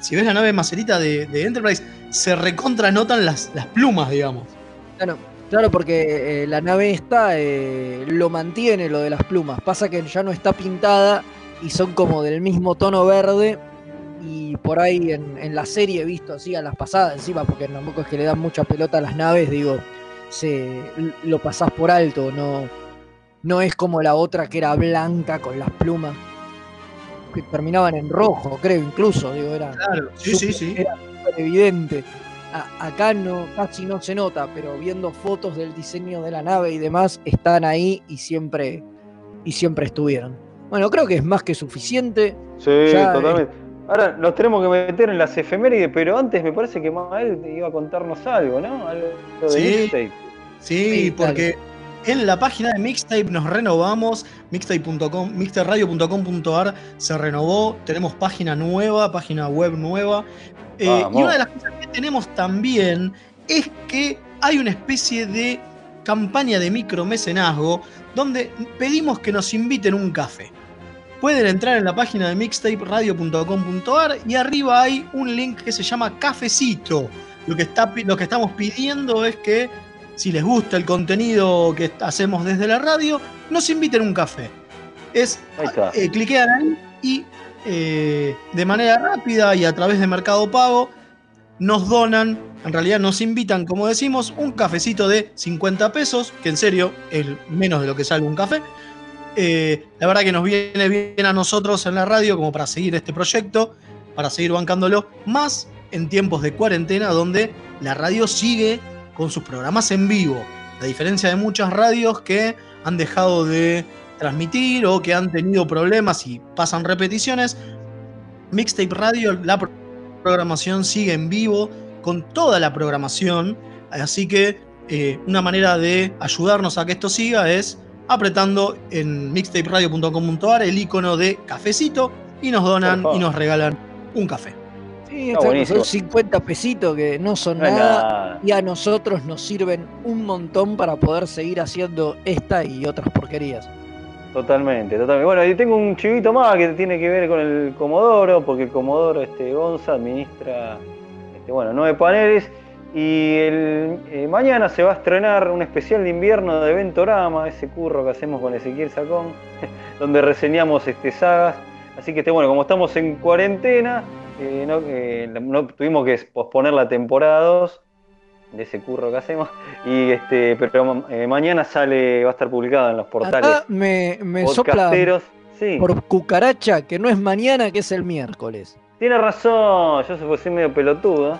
si ves la nave macerita de, de Enterprise, se recontranotan las, las plumas, digamos. Claro, claro, porque eh, la nave esta eh, lo mantiene lo de las plumas. Pasa que ya no está pintada y son como del mismo tono verde. Y por ahí en, en la serie he visto así a las pasadas encima, porque tampoco es que le dan mucha pelota a las naves, digo, se lo pasás por alto, no, no es como la otra que era blanca con las plumas. Que terminaban en rojo, creo, incluso, digo, era Claro, sí, sí, sí. Era evidente. A- acá no, casi no se nota, pero viendo fotos del diseño de la nave y demás, están ahí y siempre, y siempre estuvieron. Bueno, creo que es más que suficiente. Sí, Ya, totalmente. Ahora nos tenemos que meter en las efemérides, pero antes me parece que Mael iba a contarnos algo, ¿no? Algo de Sí. Mixtape. Sí, Sí, porque en la página de Mixtape nos renovamos, mixtape.com, mixtaperadio.com.ar se renovó, tenemos página nueva, página web nueva. Eh, y una de las cosas que tenemos también es que hay una especie de campaña de micromecenazgo donde pedimos que nos inviten un café. Pueden entrar en la página de mixtaperadio.com.ar y arriba hay un link que se llama Cafecito. Lo que, está, lo que estamos pidiendo es que si les gusta el contenido que hacemos desde la radio, nos inviten un café. Es, eh, cliquean ahí y eh, de manera rápida y a través de Mercado Pago nos donan, en realidad nos invitan, como decimos, un cafecito de 50 pesos, que en serio es menos de lo que sale un café. Eh, la verdad que nos viene bien a nosotros en la radio como para seguir este proyecto, para seguir bancándolo, más en tiempos de cuarentena donde la radio sigue con sus programas en vivo. A diferencia de muchas radios que han dejado de transmitir o que han tenido problemas y pasan repeticiones, Mixtape Radio, la pro- programación sigue en vivo con toda la programación. Así que eh, una manera de ayudarnos a que esto siga es apretando en mixtaperadio.com.ar el icono de cafecito y nos donan y nos regalan un café. Sí, son 50 pesitos que no son No nada, nada. y a nosotros nos sirven un montón para poder seguir haciendo esta y otras porquerías. Totalmente, totalmente. Bueno, y tengo un chivito más que tiene que ver con el Comodoro, porque el Comodoro este, Gonza administra este, bueno, nueve paneles. Y el, eh, mañana se va a estrenar un especial de invierno de Ventorama, ese curro que hacemos con Ezequiel Sacón, (laughs) donde reseñamos este, sagas. Así que este, bueno, como estamos en cuarentena, eh, no, eh, no- tuvimos que posponer la temporada 2 de ese curro que hacemos. Y este, pero mañana sale, va a estar publicado en los portales Acá me, me sopla. Sí, por cucaracha que no es mañana, que es el miércoles. tiene razón, yo soy medio pelotudo.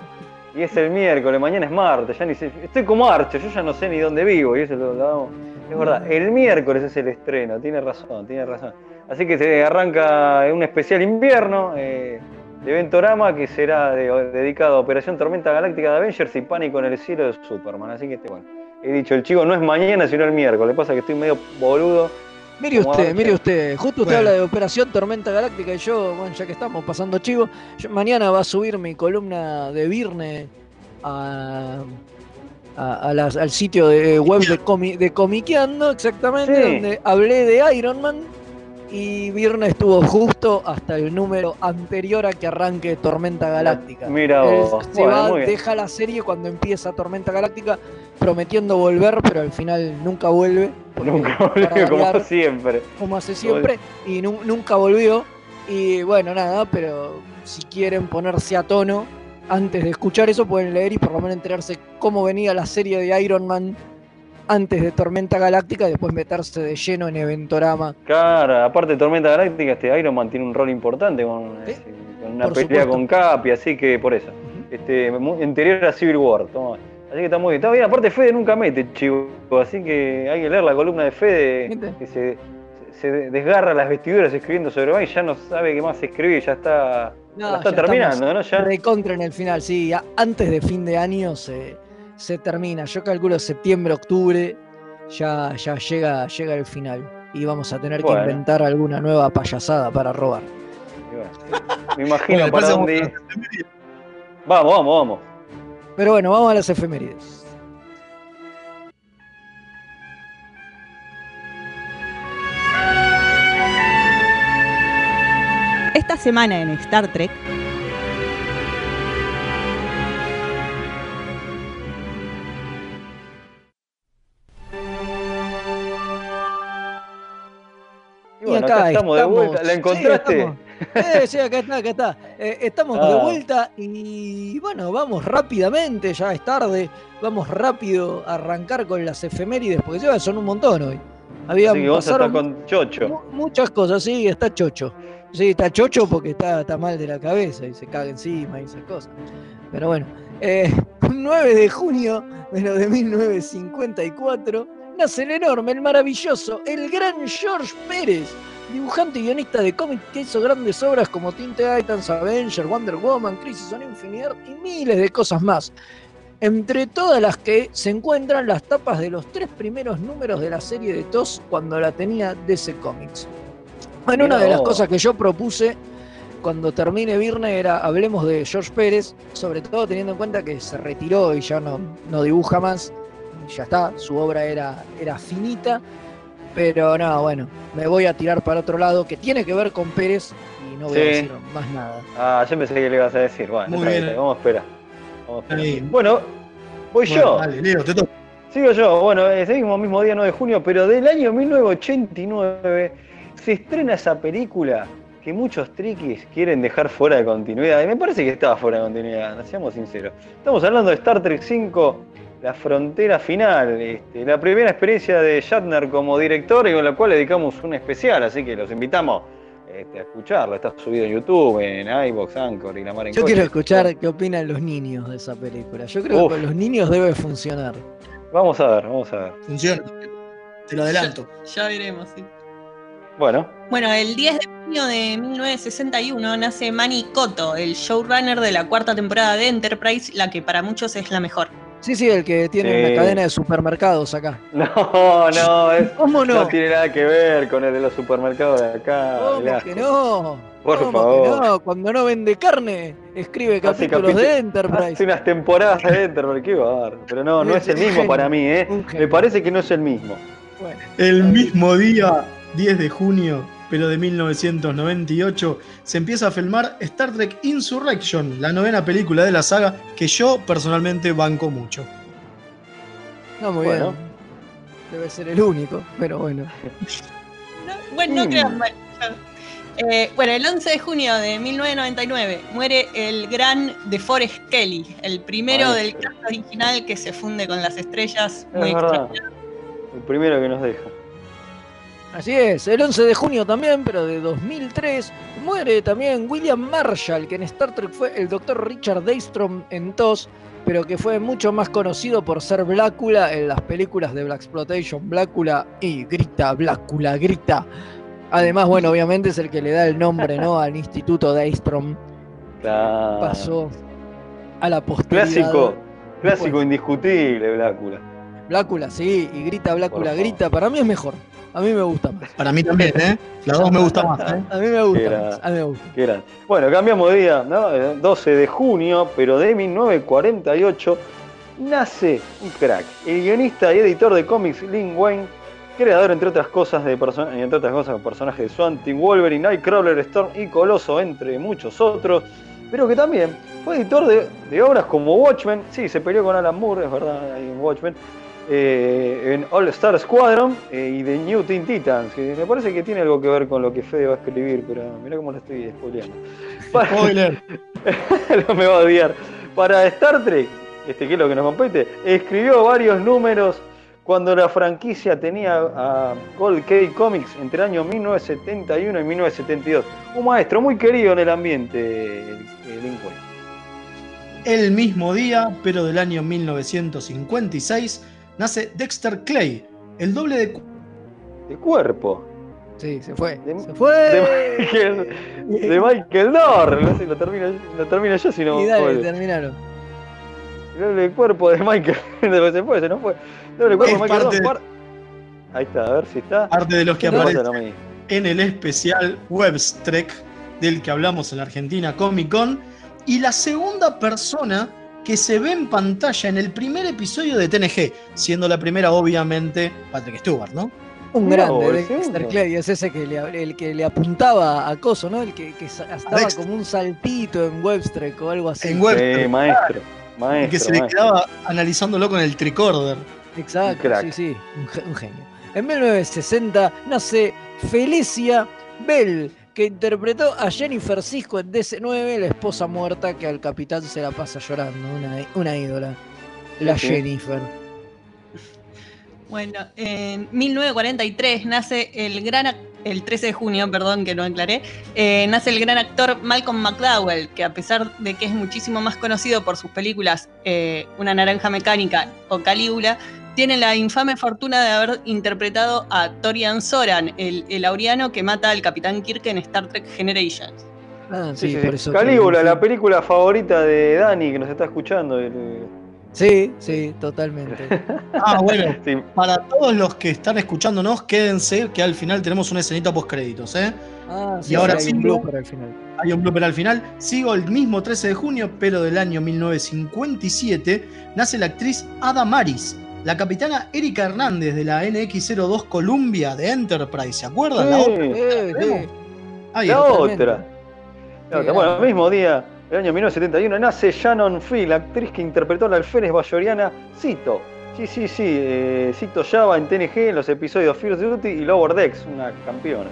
Y es el miércoles, mañana es martes, ya ni sé, estoy como Archo, yo ya no sé ni dónde vivo, y eso lo, lo. Es verdad, el miércoles es el estreno, tiene razón, tiene razón. Así que se arranca un especial invierno eh, de Ventorama que será de- dedicado a Operación Tormenta Galáctica de Avengers y Pánico en el cielo de Superman. Así que este, bueno, he dicho, el chico no es mañana, sino el miércoles. Pasa que estoy medio boludo. Mire usted, mire usted, justo usted Bueno. habla de Operación Tormenta Galáctica y yo, bueno, ya que estamos pasando chivo, yo- mañana va a subir mi columna de Virne a, a- a las- al sitio de web de, comi, de Comiqueando, exactamente, Sí. donde hablé de Iron Man y Virne estuvo justo hasta el número anterior a que arranque Tormenta Galáctica. Mira Él vos. se Bueno, va, deja la serie cuando empieza Tormenta Galáctica, prometiendo volver, pero al final nunca vuelve. Nunca volvió como variar, siempre. como hace siempre, y nu- nunca volvió. Y bueno, nada, pero si quieren ponerse a tono, antes de escuchar eso pueden leer y por lo menos enterarse cómo venía la serie de Iron Man antes de Tormenta Galáctica y después meterse de lleno en Eventorama. Claro, aparte de Tormenta Galáctica, este Iron Man tiene un rol importante con, con una por pelea supuesto. con Capi, así que por eso. Este, anterior a Civil War, toma. Así que está muy bien. Está bien, aparte Fede nunca mete, chivo. Así que hay que leer la columna de Fede, ¿Viste? que se, se desgarra las vestiduras escribiendo sobre Mike, ya no sabe qué más escribir, ya está No, la está ya terminando, ¿no? Ya. Recontra en el final, sí. Antes de fin de año se, se termina. Yo calculo septiembre, octubre, ya, ya llega, llega el final. Y vamos a tener Bueno. que inventar alguna nueva payasada para robar. Bueno, Me imagino Bueno, para dónde. Vamos, vamos, vamos. Pero bueno, vamos a las efemérides. Esta semana en Star Trek, Y bueno, acá, estamos, de vuelta. ¿La encontraste? estamos. Eh, sí, acá está, acá está. Eh, estamos de Ah. vuelta y bueno, vamos rápidamente, ya es tarde, vamos rápido a arrancar con las efemérides, porque ya son un montón hoy. Había, Así que estar pasaron con Chocho. mu- muchas cosas, sí, está chocho. Sí, está chocho porque está, está mal de la cabeza y se caga encima y esas cosas. Pero bueno, eh, (laughs) un 9 de junio pero de 1954 nace el enorme, el maravilloso, el gran George Pérez, dibujante y guionista de cómics que hizo grandes obras como Teen Titans, Avenger, Wonder Woman, Crisis on Infinite y miles de cosas más. Entre todas las que se encuentran las tapas de los tres primeros números de la serie de TOS cuando la tenía DC Comics. Bueno, una de las cosas que yo propuse cuando termine Virne era hablemos de George Pérez, sobre todo teniendo en cuenta que se retiró y ya no, no dibuja más, y ya está, su obra era, era finita, pero no, bueno, me voy a tirar para otro lado que tiene que ver con Pérez y no voy a decir más nada. Ah, yo pensé que le ibas a decir. Bueno, Muy bien. vamos a esperar. Vamos a esperar. Ahí. Bueno, voy Bueno, yo. Dale, Leo, te toca. Sigo yo. Bueno, ese mismo, mismo día 9 de junio, pero del año 1989 se estrena esa película que muchos triquis quieren dejar fuera de continuidad. Y me parece que estaba fuera de continuidad, seamos sinceros. Estamos hablando de Star Trek V, La Frontera Final, este, la primera experiencia de Shatner como director y con la cual le dedicamos un especial, así que los invitamos este, a escucharlo. Está subido en YouTube, en iBox, Anchor y la mar en Yo coche. quiero escuchar qué opinan los niños de esa película. Yo creo Uf. que con los niños debe funcionar. Vamos a ver, vamos a ver. Funciona. Te lo adelanto. Ya veremos, sí. Bueno, Bueno, el 10 de junio de 1961 nace Manny Coto, el showrunner de la cuarta temporada de Enterprise, la que para muchos es la mejor. Sí, sí, el que tiene Sí. una cadena de supermercados acá. (laughs) no, no, es- ¿Cómo no? no tiene nada que ver con el de los supermercados de acá. ¿Cómo que no? Por ¿Cómo favor. que no? Cuando no vende carne, escribe capítulos capítulo- de Enterprise. Hace unas temporadas de Enterprise, qué bárbaro. Pero no, no es el mismo para mí, ¿eh? Me parece que no es el mismo. Bueno, El mismo día, 10 de junio, pero de 1998, se empieza a filmar Star Trek Insurrection, la novena película de la saga que yo personalmente banco mucho. no, muy Bueno. bien. Debe ser el único, pero bueno. No, bueno, no Mm. crean mal. Eh, bueno, el 11 de junio de 1999 muere el gran DeForest Kelly, el primero Ay, del cast original que se funde con las estrellas. Es Muy verdad. extraño. El primero que nos deja. Así es, el 11 de junio también, pero de 2003, muere también William Marshall, que en Star Trek fue el doctor Richard Daystrom en TOS, pero que fue mucho más conocido por ser Blácula en las películas de Black Exploitation, Blácula y grita, Blácula, grita. Además, bueno, obviamente es el que le da el nombre ¿no? al Instituto Daystrom. Claro. Pasó a la posteridad. Clásico, clásico indiscutible, Blácula. Blácula, sí, y grita, Blácula, grita. Para mí es mejor. A mí me gusta más. Para mí también, ¿eh? La dos me gusta más, ¿eh? A mí me gusta más. A mí me gusta. Qué. Bueno, cambiamos de día, ¿no? Eh, 12 de junio, pero de 1948, nace un crack. El guionista y editor de cómics Lin Wayne, creador, entre otras cosas, de perso- entre otras cosas, personajes de Swamp Thing, Wolverine, Nightcrawler, Storm y Coloso, entre muchos otros, pero que también fue editor de, de obras como Watchmen, sí, se peleó con Alan Moore, es verdad, en Watchmen, eh, en All Star Squadron eh, y de New Teen Titans, que me parece que tiene algo que ver con lo que Fede va a escribir, pero mira cómo lo estoy spoileando. Para- (laughs) Spoiler. (laughs) no me va a odiar. Para Star Trek, este, que es lo que nos compete, escribió varios números cuando la franquicia tenía a Gold Key Comics entre el año 1971 y 1972. Un maestro muy querido en el ambiente, Lincoln. El mismo día, pero del año 1956, nace Dexter Clay, el doble de, cu- De cuerpo. Sí, se fue. De- se fue. De Michael, de Michael. No sé, lo termino, lo termino yo si no. y dale, terminaron. El doble cuerpo de Michael. (laughs) Se fue, se no fue. Doble cuerpo Es de Michael par- Ahí está, a ver si está. Parte de los que aparecen no. en el especial Webstrek del que hablamos en la Argentina Comic Con. Y la segunda persona que se ve en pantalla en el primer episodio de TNG, siendo la primera obviamente Patrick Stewart, ¿no? Un grande, el Dexter. Clay, es ese que le, el que le apuntaba a Coso, ¿no? El que, estaba Dexter. como un saltito en Webstrek o algo así. En Webstrek. Sí, maestro. Y Maestro. que se le maestro. quedaba analizándolo con el tricorder. Exacto, sí, sí, un genio. En 1960 nace Felicia Bell, que interpretó a Jennifer Cisco en DC9, la esposa muerta que al capitán se la pasa llorando, una, una ídola. La Sí. Jennifer. Bueno, en 1943 nace el gran el 13 de junio, perdón que no aclaré, eh, nace el gran actor Malcolm McDowell, que a pesar de que es muchísimo más conocido por sus películas eh, Una naranja mecánica o Calígula, tiene la infame fortuna de haber interpretado a Torian Soran, el, el auriano que mata al Capitán Kirk en Star Trek Generations. Ah, Sí, sí, sí, por sí. eso. Calígula, sí. la película favorita de Dani que nos está escuchando. el- Sí, sí, totalmente. (laughs) Ah, bueno, Sí, para todos los que están escuchándonos, quédense que al final tenemos una escenita post créditos, ¿eh? Ah, Y ahora hay sí, un blooper al final. Hay un blooper al final. Sigo el mismo 13 de junio, pero del año 1957, nace la actriz Ada Maris, la capitana Erika Hernández de la NX-02 Columbia de Enterprise. ¿Se acuerdan? La otra. Eh, sí. Ahí la otra. La otra. Bueno, el mismo día, el año 1971, nace Shannon Phil, la actriz que interpretó a la alférez bayoriana Cito. Sí, sí, sí, eh, Cito Java en TNG en los episodios First Duty y Lower Decks, una campeona.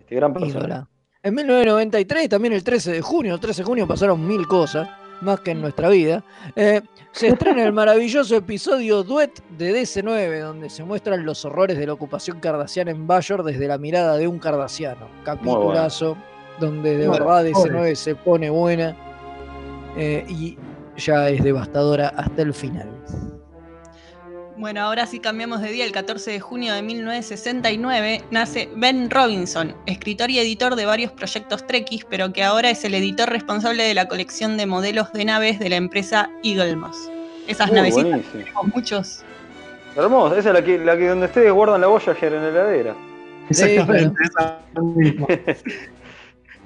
Este gran personaje. Ídola. En 1993, también el 13 de junio, el 13 de junio pasaron mil cosas, más que en nuestra vida. eh, se estrena el maravilloso episodio Duet de DC9, donde se muestran los horrores de la ocupación cardasiana en Bajor desde la mirada de un cardasiano. Capitulazo, donde de verdad bueno. DC9 se pone buena eh, y ya es devastadora hasta el final. Bueno, ahora sí cambiamos de día. El 14 de junio de 1969 nace Ben Robinson, escritor y editor de varios proyectos Trekkies, pero que ahora es el editor responsable de la colección de modelos de naves de la empresa Eaglemoss. Esas Muy navecitas tenemos muchos. Hermosa, esa es la que, la que donde ustedes guardan la Voyager en la heladera. Exactamente, esa misma.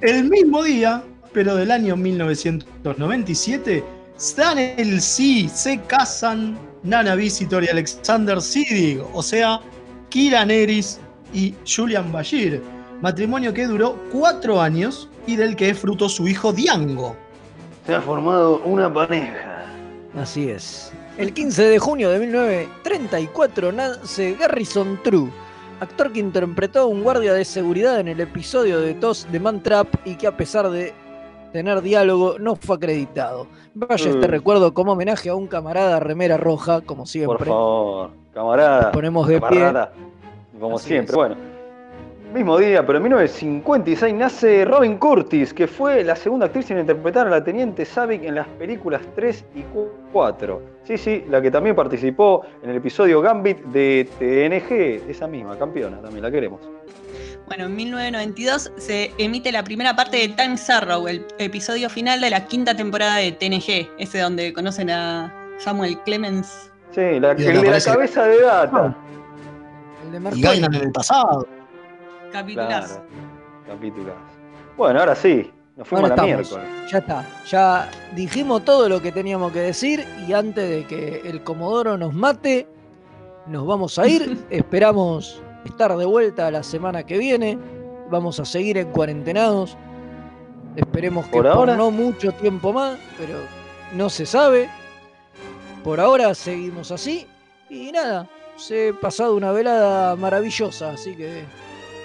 El mismo día, pero del año 1997, Stan el sí se casan Nana Visitor y Alexander Siddig, o sea, Kira Neris y Julian Bashir. Matrimonio que duró cuatro años y del que es fruto su hijo Diango. Se ha formado una pareja. Así es. El 15 de junio de 1934 nace Garrison True, actor que interpretó a un guardia de seguridad en el episodio de TOS de Man Trap y que a pesar de tener diálogo no fue acreditado. Vaya este Mm. recuerdo como homenaje a un camarada remera roja, como Por siempre. favor, camarada. Ponemos de pie. camarada, Como Así siempre. es. Bueno, mismo día, pero en 1956 nace Robin Curtis, que fue la segunda actriz en interpretar a la teniente Savick en las películas 3 y 4. Sí, sí, la que también participó en el episodio Gambit de TNG, esa misma, campeona, también la queremos. Bueno, en 1992 se emite la primera parte de Time Sarrow, el episodio final de la quinta temporada de TNG, ese donde conocen a Samuel Clemens. Sí, la, Y el de la cabeza de data. El de Y Marconi. Gainan en el pasado. Capitulazo. Claro, capítulos. Bueno, ahora sí, nos fuimos Ahora a la estamos. miércoles. Ya está, ya dijimos todo lo que teníamos que decir y antes de que el Comodoro nos mate, nos vamos a ir. (laughs) Esperamos estar de vuelta la semana que viene. Vamos a seguir en cuarentenados. Esperemos que Por por, ahora. no mucho tiempo más, pero no se sabe. Por ahora seguimos así y nada, se ha pasado una velada maravillosa, así que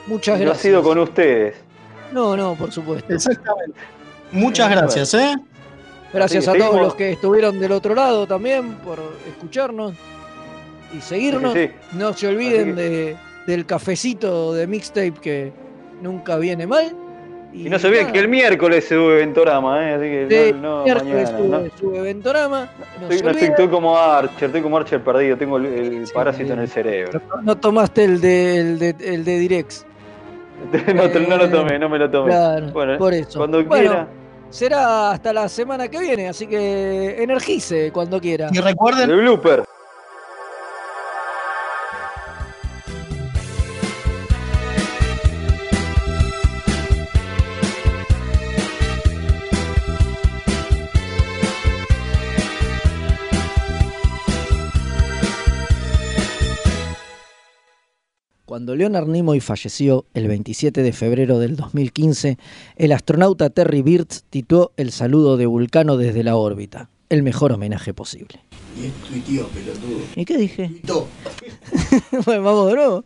muchas No ha gracias. sido con ustedes. No, no, por supuesto. Exactamente. Muchas Eh, gracias, ¿eh? Gracias a todos los que estuvieron del otro lado también por escucharnos y seguirnos. Sí, sí, No se olviden de, del cafecito de mixtape que nunca viene mal. Y no se olviden que el miércoles sube Ventorama, ¿eh? así que Sí, no, no miércoles mañana. sube, ¿no? sube Ventorama. No, Estoy, se no estoy, olviden. estoy como Archer, estoy como Archer perdido, tengo el, el Sí, parásito en el cerebro. No tomaste el de, el de, el de Direx. (laughs) no, no lo tomé, no me lo tomé. Claro, bueno, por eso. Cuando Bueno, quiera. Será hasta la semana que viene, así que energice cuando quiera. Y recuerden, El blooper. Cuando Leonard Nimoy falleció el 27 de febrero del 2015, el astronauta Terry Birds tituló el saludo de Vulcano desde la órbita, el mejor homenaje posible. Y es tuiteo, pelotudo. ¿Y qué dije? Tuitó. (laughs) bueno, vamos de nuevo.